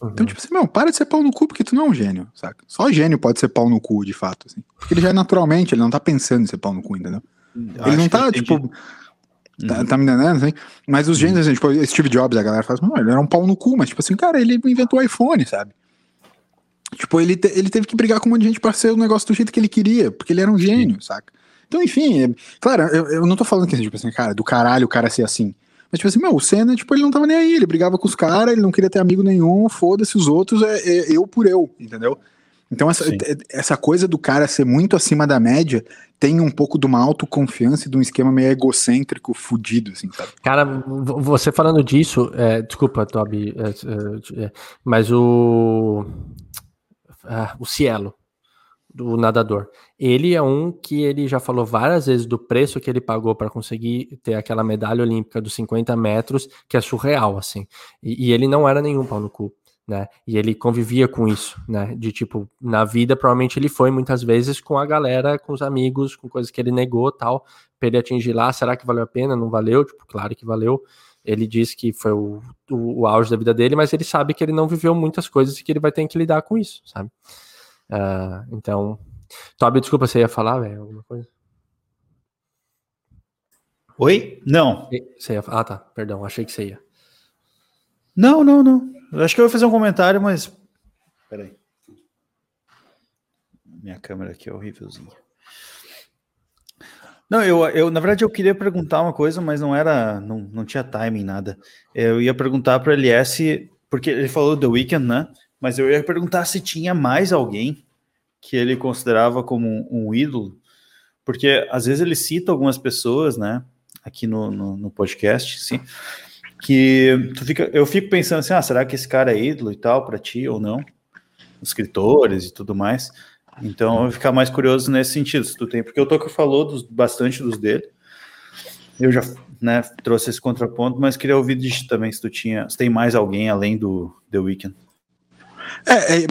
Uhum. Então, tipo assim, meu, para de ser pau no cu porque tu não é um gênio, saca? Só gênio pode ser pau no cu, de fato, assim. Porque ele já é naturalmente, ele não tá pensando em ser pau no cu, entendeu? Ele não tá, tipo. Tá, uhum. tá, me entendendo, assim? Mas os gênios, assim, tipo, Steve Jobs, a galera fala assim, ele era um pau no cu, mas, tipo assim, cara, ele inventou o iPhone, sabe? Tipo, ele, te, ele teve que brigar com um monte de gente pra ser o negócio do jeito que ele queria, porque ele era um gênio, Sim. saca? Então, enfim, é, claro, eu, eu não tô falando que, tipo assim, cara, do caralho o cara ser assim. Mas, tipo assim, meu, o Senna, tipo, ele não tava nem aí, ele brigava com os caras, ele não queria ter amigo nenhum, foda-se os outros, é, é, eu por eu, entendeu? Então, essa, essa coisa do cara ser muito acima da média tem um pouco de uma autoconfiança e de um esquema meio egocêntrico, fudido, assim, sabe? Cara, você falando disso, é, desculpa, Toby, é, é, é mas o. Ah, o Cielo, do nadador. Ele é um que ele já falou várias vezes do preço que ele pagou para conseguir ter aquela medalha olímpica dos 50 metros, que é surreal, assim. E, e ele não era nenhum pau no cu né? E ele convivia com isso, né? De tipo, na vida, provavelmente ele foi muitas vezes com a galera, com os amigos, com coisas que ele negou tal, para ele atingir lá. Será que valeu a pena? Não valeu? Tipo, claro que valeu. Ele disse que foi o, o, o auge da vida dele, mas ele sabe que ele não viveu muitas coisas e que ele vai ter que lidar com isso, sabe? Uh, então, Tobi, desculpa, você ia falar, velho, alguma coisa? Oi? Não. Você ia... Ah, tá, perdão, achei que você ia. Não, não, não. Eu acho que eu vou fazer um comentário, mas. Peraí. Minha câmera aqui é horrívelzinha. Não, eu, eu na verdade eu queria perguntar uma coisa, mas não era, não, não tinha timing nada. Eu ia perguntar para o LS, porque ele falou The Weeknd, né? Mas eu ia perguntar se tinha mais alguém que ele considerava como um, um ídolo, porque às vezes ele cita algumas pessoas, né? Aqui no, no, no podcast, sim, que tu fica, eu fico pensando assim, ah, será que esse cara é ídolo e tal para ti ou não? Escritores e tudo mais. Então eu vou ficar mais curioso nesse sentido, se tu tem, porque o Toca falou dos, bastante dos dele. Eu já né, trouxe esse contraponto, mas queria ouvir de ti também se tu tinha, se tem mais alguém além do The Weeknd. É, é,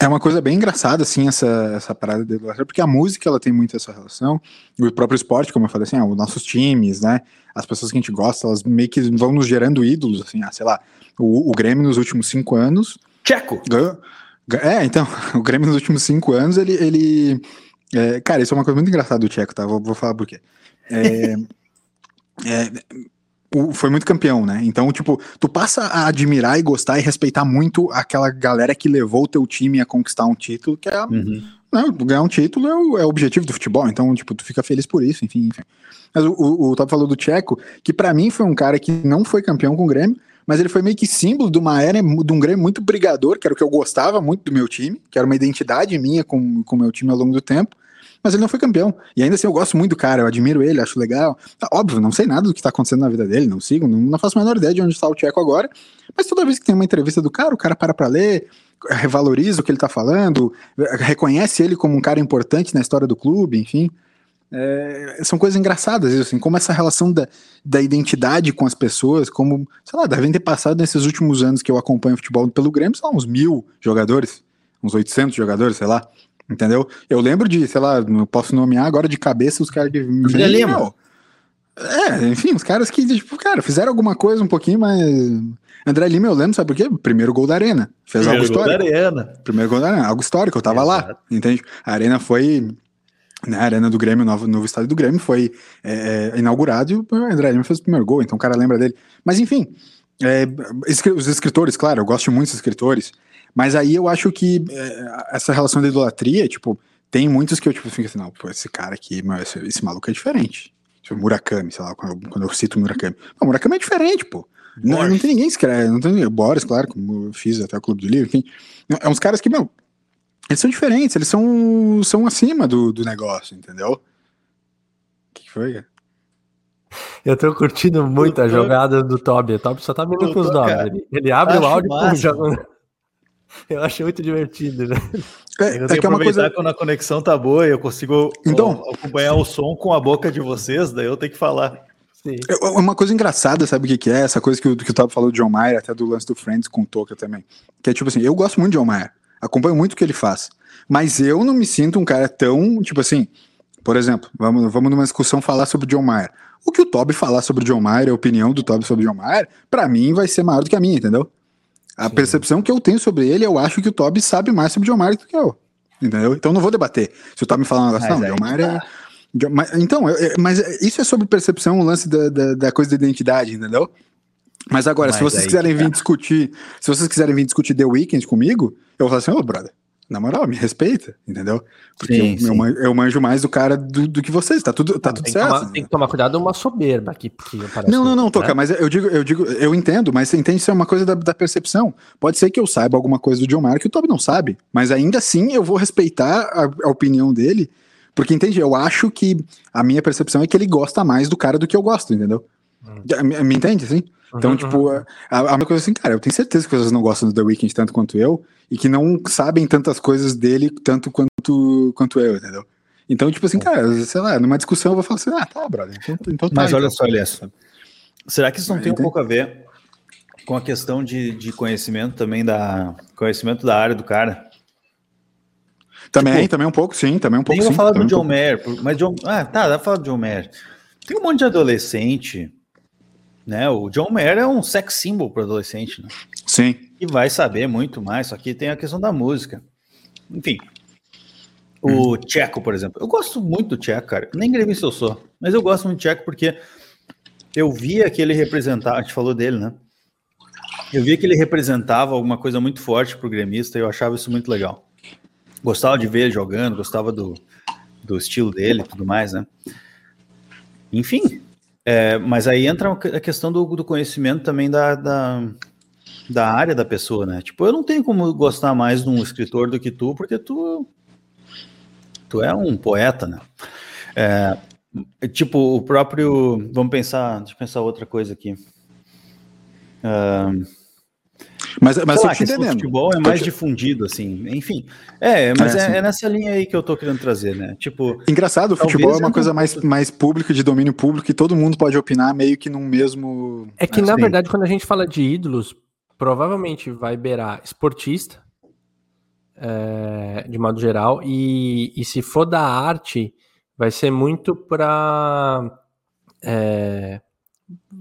é, uma coisa bem engraçada, assim, essa, essa parada de idolatria, porque a música, ela tem muito essa relação, o próprio esporte, como eu falei, assim, ah, os nossos times, né, as pessoas que a gente gosta, elas meio que vão nos gerando ídolos, assim, ah, sei lá, o, o Grêmio nos últimos cinco anos... Tcheco! Ganhou, é, então, o Grêmio nos últimos cinco anos, ele. ele é, cara, isso é uma coisa muito engraçada do Tcheco, tá? Vou, vou falar por quê. É, é, o, foi muito campeão, né? Então, tipo, tu passa a admirar e gostar e respeitar muito aquela galera que levou o teu time a conquistar um título, que é. Uhum. Né, ganhar um título é o, é o, objetivo do futebol, então, tipo, tu fica feliz por isso, enfim, enfim. Mas o, o, o Top falou do Tcheco, que para mim foi um cara que não foi campeão com o Grêmio, mas ele foi meio que símbolo de uma era de um Grêmio muito brigador, que era o que eu gostava muito do meu time, que era uma identidade minha com o meu time ao longo do tempo. Mas ele não foi campeão. E ainda assim eu gosto muito do cara, eu admiro ele, acho legal. Tá, óbvio, não sei nada do que tá acontecendo na vida dele, não sigo, não, não faço a menor ideia de onde está o Tcheco agora. Mas toda vez que tem uma entrevista do cara, o cara para pra ler, revaloriza o que ele tá falando, reconhece ele como um cara importante na história do clube, enfim. É, são coisas engraçadas, assim, como essa relação da, da identidade com as pessoas, como, sei lá, devem ter passado nesses últimos anos que eu acompanho futebol pelo Grêmio, sei lá, uns mil jogadores, uns 800 jogadores, sei lá, entendeu? Eu lembro de, sei lá, não posso nomear agora de cabeça os caras que... André Lima. É, enfim, os caras que, tipo, cara, fizeram alguma coisa um pouquinho, mas... André Lima, eu lembro, sabe por quê? Primeiro gol da Arena. Fez Primeiro algo histórico. Gol da Arena. Primeiro gol da Arena, algo histórico, eu tava Exato. lá, entende? A Arena foi né, a arena do Grêmio, o novo, novo estádio do Grêmio, foi é, é, inaugurado e o André Lima fez o primeiro gol, então o cara lembra dele. Mas enfim, é, os escritores, claro, eu gosto muito dos escritores, mas aí eu acho que é, essa relação da idolatria, tipo, tem muitos que eu tipo, fico assim, não, pô, esse cara aqui, esse, esse maluco é diferente. Tipo, Murakami, sei lá, quando eu, quando eu cito Murakami. Não, Murakami é diferente, pô. Não, não, tem ninguém que escreve, não tem Boris, claro, como eu fiz até o Clube do Livro, enfim. É uns caras que, meu, eles são diferentes, eles são, são acima do, do negócio, entendeu? O que foi, cara? Eu tô curtindo muito a jogada do Toby. O Toby só tá vendo com os nomes. Ele, ele abre o áudio e joga. Eu acho muito divertido, né? É, eu tenho é que é uma coisa... quando a conexão tá boa e eu consigo então, acompanhar o som com a boca de vocês, daí eu tenho que falar. Sim. É, é uma coisa engraçada, sabe o que, que é? Essa coisa que o, que o falou do John Mayer, até do lance do Friends com o Toca também. Que é tipo assim, eu gosto muito de John Mayer. Acompanho muito o que ele faz. Mas eu não me sinto um cara tão, tipo assim, por exemplo, vamos, vamos numa discussão falar sobre o John Mayer. O que o Toby falar sobre o John Mayer, a opinião do Toby sobre o John Mayer, pra mim vai ser maior do que a minha, entendeu? A Sim. percepção que eu tenho sobre ele, eu acho que o Toby sabe mais sobre o John Mayer do que eu. Entendeu? Então não vou debater. Se o Toby falar um negócio, não, John Mayer é. Tá. Então, eu, mas isso é sobre percepção, o lance da, da, da coisa da identidade, entendeu? Mas agora, mas se vocês quiserem vir tá. discutir, se vocês quiserem vir discutir The Weeknd comigo, eu vou falar assim, ô, oh, brother, na moral, me respeita, entendeu? Porque sim, eu, sim. Eu, manjo, eu, manjo, mais do cara do, do que vocês, tá tudo, tá tudo tem certo. Que tomar, tem que tomar cuidado uma soberba aqui, porque Não, não, não, Toca, né? mas eu digo, eu digo, eu entendo, mas você entende isso é uma coisa da, da, percepção. Pode ser que eu saiba alguma coisa do John Mayer que o Toby não sabe, mas ainda assim eu vou respeitar a, a opinião dele, porque entende, eu acho que a minha percepção é que ele gosta mais do cara do que eu gosto, entendeu? Hum. Me, me entende, assim? Então, uhum. tipo, a, a minha coisa assim, cara, eu tenho certeza que vocês não gostam do The Weeknd tanto quanto eu, e que não sabem tantas coisas dele tanto quanto, quanto eu, entendeu? Então, tipo assim, cara, sei lá, numa discussão eu vou falar assim, ah, tá, brother. Então, então tá, Mas olha então. só, Alessa, será que isso não tem um pouco a ver com a questão de, de conhecimento também da conhecimento da área do cara? Também, tipo, também um pouco, sim, também um pouco. Nem vou falar do John um Mayer, mas John, ah, tá, dá pra falar do John Mayer. Tem um monte de adolescente né? O John Mayer é um sex symbol para adolescente, né? Sim. E vai saber muito mais, só que tem a questão da música. Enfim. O hum. Tcheco, por exemplo. Eu gosto muito do Tcheco, cara. Nem gremista eu sou, mas eu gosto muito do Tcheco porque eu via que ele representava, a gente falou dele, né? Eu via que ele representava alguma coisa muito forte pro gremista e eu achava isso muito legal. Gostava de ver ele jogando, gostava do, do estilo dele e tudo mais, né? Enfim, é, mas aí entra a questão do, do conhecimento também da, da, da, área da pessoa, né? Tipo, eu não tenho como gostar mais de um escritor do que tu, porque tu, tu é um poeta, né? É, tipo, o próprio. Vamos pensar, deixa eu pensar outra coisa aqui. Uh, mas, mas lá, o futebol é mais difundido, assim, enfim. É, mas é, é, é, nessa linha aí que eu tô querendo trazer, né? Tipo. Engraçado, o futebol é uma coisa mais, mais pública, de domínio público, e todo mundo pode opinar meio que num mesmo. É que, assim. na verdade, quando a gente fala de ídolos, provavelmente vai beirar esportista, é, de modo geral, e, e se for da arte, vai ser muito para. É,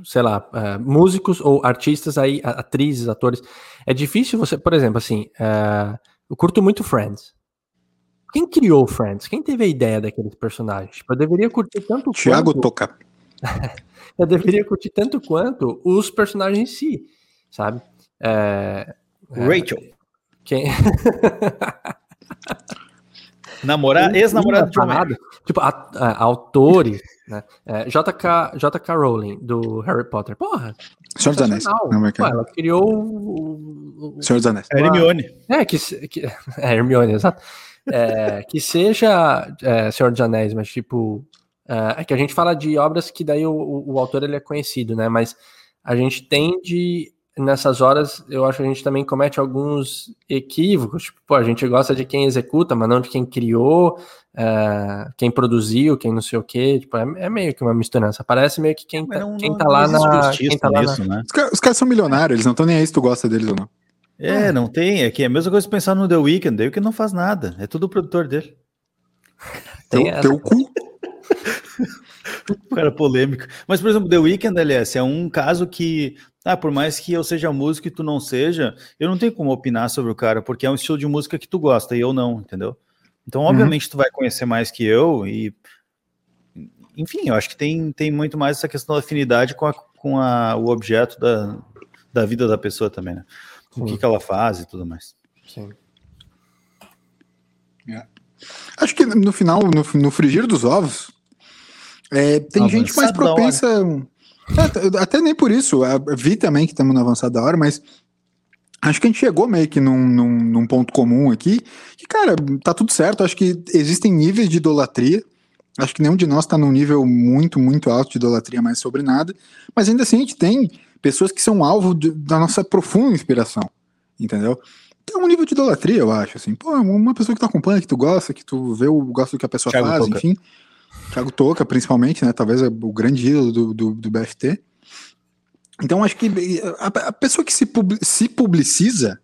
sei lá, uh, músicos ou artistas aí, atrizes, atores. É difícil você, por exemplo, assim, uh, eu curto muito Friends. Quem criou Friends? Quem teve a ideia daqueles personagens? Tipo, eu deveria curtir tanto Thiago quanto... Toca. eu deveria curtir tanto quanto os personagens em si, sabe? É... Rachel. Quem... Namorada, ex-namorada de. Tipo, a, a, autores, né? É, JK, JK Rowling, do Harry Potter. Porra. Senhor dos Anéis. Não, é Pô, ela criou o, o, Senhor dos Anéis. Hermione. É, que, que é, Hermione, exato. É, que seja é, Senhor dos Anéis, mas tipo. É, é que a gente fala de obras que daí o, o, o autor ele é conhecido, né? Mas a gente tende nessas horas eu acho que a gente também comete alguns equívocos. Tipo, pô, a gente gosta de quem executa, mas não de quem criou, é, quem produziu, quem não sei o quê. Tipo, é, é, meio que uma misturança. Parece meio que quem, tá, não, quem tá lá na. Quem tá lá nisso, na... Né? Os, caras, os, caras são milionários, eles não estão nem aí se tu gosta deles ou não. É, não tem. É que é a mesma coisa pensar no The Weeknd. The Weeknd não faz nada. É tudo o produtor dele. Tem teu, teu cu. o cara polêmico. Mas, por exemplo, The Weeknd, LS, é um caso que ah, por mais que eu seja músico e tu não seja, eu não tenho como opinar sobre o cara, porque é um estilo de música que tu gosta e eu não, entendeu? Então, uhum. obviamente, uhum. tu vai conhecer mais que eu e. Enfim, eu acho que tem, tem muito mais essa questão da afinidade com, a, com a, o objeto da, da vida da pessoa também, né? O que, que ela faz e tudo mais. Sim. É. Acho que no final, no, no frigir dos ovos, é, tem gente mais propensa. Hora é, até nem por isso. Vi também que estamos no avançado da hora, mas acho que a gente chegou meio que num, num, num, ponto comum aqui. Que, cara, tá tudo certo. Acho que existem níveis de idolatria. Acho que nenhum de nós está num nível muito, muito alto de idolatria mais sobre nada. Mas ainda assim a gente tem pessoas que são alvo de, da nossa profunda inspiração. Entendeu? Tem um nível de idolatria, eu acho. Assim, pô, uma pessoa que tu acompanha, que tu gosta, que tu vê o gosta do que a pessoa Thiago faz, enfim. Thiago Toca, principalmente, né? Talvez é o grande ídolo do, do, do BFT. Então, acho que a, a pessoa que se, pub, se publiciza,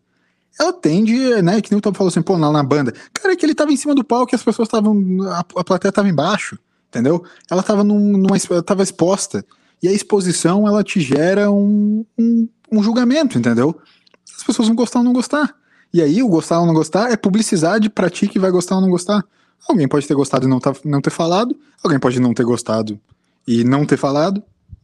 ela tende, né? Que nem o Tom falou assim, pô, lá na banda. Cara, é que ele tava em cima do palco e as pessoas estavam. A, a plateia tava embaixo, entendeu? Ela tava, num, numa, tava exposta. E a exposição, ela te gera um, um, um julgamento, entendeu? As pessoas vão gostar ou não gostar. E aí, o gostar ou não gostar é publicidade pra ti que vai gostar ou não gostar. Alguém pode ter gostado e não, tá, não ter falado, alguém pode não ter gostado e não ter falado,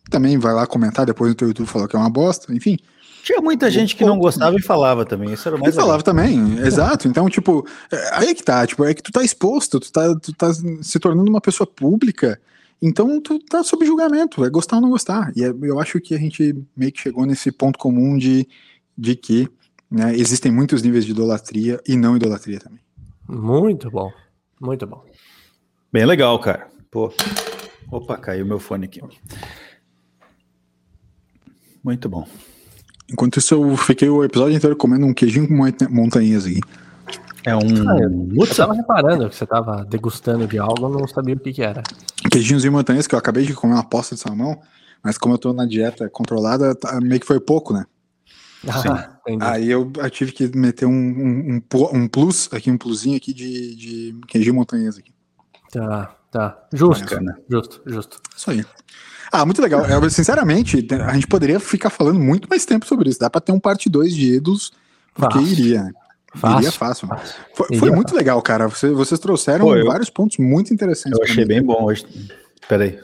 também vai lá comentar depois no teu YouTube falou que é uma bosta, enfim. Tinha muita gente que não gostava e falava também, isso era mais. E falava também, exato. Então, tipo, é, aí é que tá, tipo, é que tu tá exposto, tu tá, tu tá se tornando uma pessoa pública, então tu tá sob julgamento, é gostar ou não gostar. E é, eu acho que a gente meio que chegou nesse ponto comum de, de que né, existem muitos níveis de idolatria e não idolatria também. Muito bom. Muito bom. Bem legal, cara. Pô. Opa, caiu meu fone aqui. Muito bom. Enquanto isso, eu fiquei o episódio inteiro comendo um queijinho com montanhas aqui. É um. Ah, eu, eu tava reparando que você tava degustando de algo, eu não sabia o que, que era. Queijinhos e montanhas, que eu acabei de comer uma posta de salmão, mas como eu tô na dieta controlada, tá, meio que foi pouco, né? Ah, Aí eu, eu, tive que meter um, um, um, plus aqui, um plusinho aqui de, de queijo montanhês aqui. Tá, tá. Justo, é, justo, justo. Isso aí. Ah, muito legal. Eu, sinceramente, a gente poderia ficar falando muito mais tempo sobre isso. Dá pra ter um parte 2 de ídolos, porque fácil. iria. Fácil, iria fácil. fácil. Foi, iria foi muito fácil. legal, cara. Vocês, vocês trouxeram Pô, eu, vários pontos muito interessantes. Eu achei mim. bem bom. hoje. Peraí.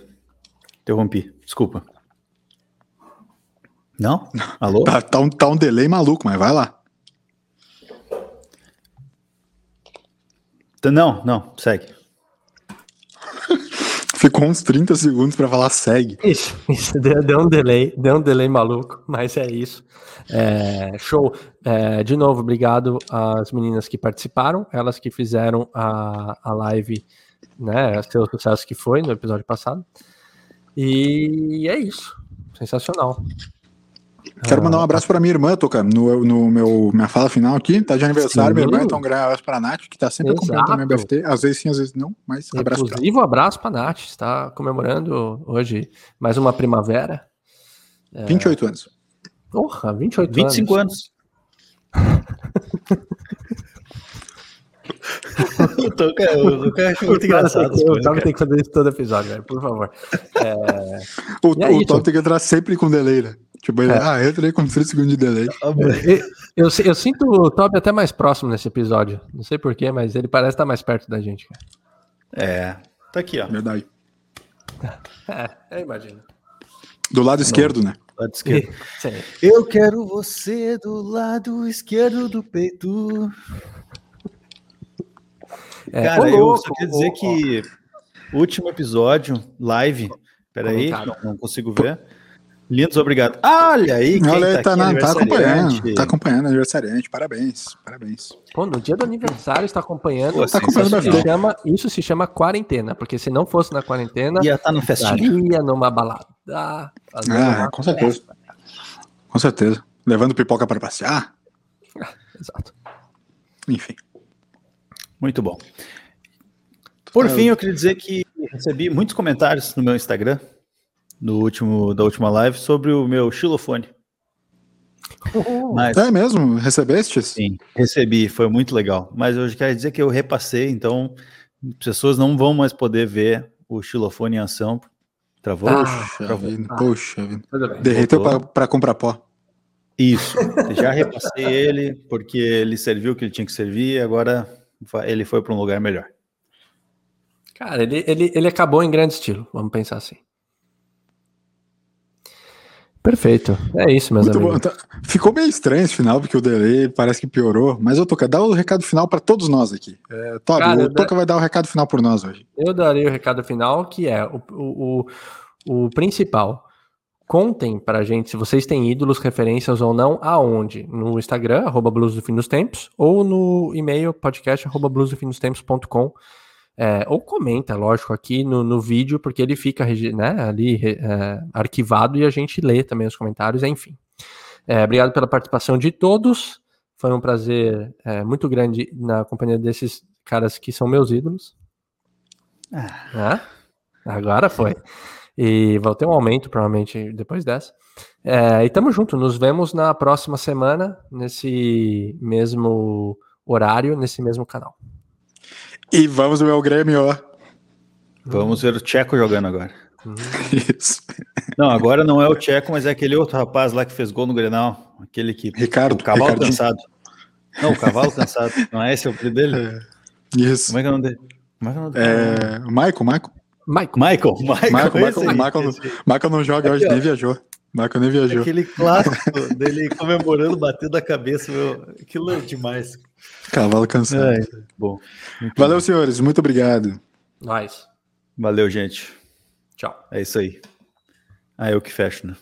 Interrompi. Desculpa. Não? Alô? Tá, tá um, tá um delay maluco, mas vai lá. Não, não, segue. Ficou uns 30 segundos pra falar segue. Isso, isso deu, deu um delay, deu um delay maluco, mas é isso. É, show. É, de novo, obrigado às meninas que participaram, elas que fizeram a, a live, né? Ser o sucesso que foi no episódio passado. E é isso. Sensacional. Quero mandar um abraço pra minha irmã, Toca, no, no meu, minha fala final aqui. Tá de aniversário, Sim. minha irmã, então um grande abraço pra Nath, que tá sempre Exato. acompanhando também o BFT. Às vezes sim, às vezes não, mas abraço pra. Inclusive, um abraço para Nath, está comemorando hoje mais uma primavera. 28 anos. Porra, 28 25 anos. anos. o Toca, o Toca acho muito engraçado. Tava cara. tem que fazer isso todo episódio, velho, por favor. O, E é o. Top tem que entrar sempre com delay, né? Tipo, ele, É. ah, eu entrei com 30 segundos de delay. Eu, eu, eu sinto o Toby até mais próximo nesse episódio. Não sei porquê, mas ele parece estar mais perto da gente. cara. É, tá aqui, ó. Verdade. É, eu imagino. Do lado esquerdo, né? Lado esquerdo. Sim. Eu quero você do lado esquerdo do peito. É, Cara, eu louco, só queria dizer ó, que último episódio, live. Peraí, não, não consigo ver. Lindos, obrigado. Olha aí, quem Olha aí, tá, aqui, na- tá acompanhando. Tá acompanhando aniversariante. Parabéns, parabéns. Pô, no dia do aniversário está acompanhando. Pô, Tá acompanhando isso, se chama, isso se chama quarentena, porque se não fosse na quarentena, Ia estar no festinha. estaria numa balada. Ah, uma com certeza. festa. Com certeza. Levando pipoca para passear. Exato. Enfim. Muito bom. Por Tá- fim, eu queria dizer que recebi muitos comentários no meu Instagram, no último, da última live, sobre o meu xilofone. Mas, É mesmo? Recebeste? sim, recebi, foi muito legal. Mas eu quero dizer que eu repassei, então as pessoas não vão mais poder ver o xilofone em ação. Travou? Ah, Poxa Travou. vida, poxa vida. Derreteu pra comprar pó. Isso, já repassei ele, porque ele serviu o que ele tinha que servir, agora ele foi para um lugar melhor. Cara, ele, ele, ele acabou em grande estilo, vamos pensar assim. Perfeito. É isso, meus Muito bom. amigos. Tá- Ficou meio estranho esse final, porque o delay parece que piorou. Mas eu Toca, dá o recado final pra todos nós aqui. É, Cara, o Toca vai dar o recado final por nós hoje. Eu darei o recado final, que é o, o, o, o principal. Contem pra gente se vocês têm ídolos, referências ou não, aonde? No Instagram, arroba Blues do Fim dos Tempos, ou no e-mail podcast, arroba. É, ou comenta, lógico, aqui no, no vídeo, porque ele fica né, ali é, arquivado e a gente lê também os comentários, enfim. É, obrigado pela participação de todos. Foi um prazer é, muito grande na companhia desses caras que são meus ídolos. Ah, agora foi. E vou ter um aumento, provavelmente, depois dessa. É, e tamo junto. Nos vemos na próxima semana, nesse mesmo horário, nesse mesmo canal. E vamos ver o Grêmio, ó. Vamos ver o Tcheco jogando agora. Isso. Não, agora não é o Tcheco, mas é aquele outro rapaz lá que fez gol no Grenal. Aquele que. Ricardo. o cavalo Ricardinho. cansado. Não, o cavalo cansado. Não é esse o apelido dele? Isso. Como é que é o nome dele? Como é que é o nome dele? É, Michael, Michael. Michael. Michael, Michael. Michael, Michael. Michael, Michael não joga hoje, nem viajou. Nem viajou. Aquele clássico dele comemorando, batendo a cabeça. Meu. Aquilo é demais. Cavalo cansado. É, bom. Valeu, bom. senhores. Muito obrigado. Nice. Valeu, gente. Tchau. É isso aí. Ah, eu que fecho, né?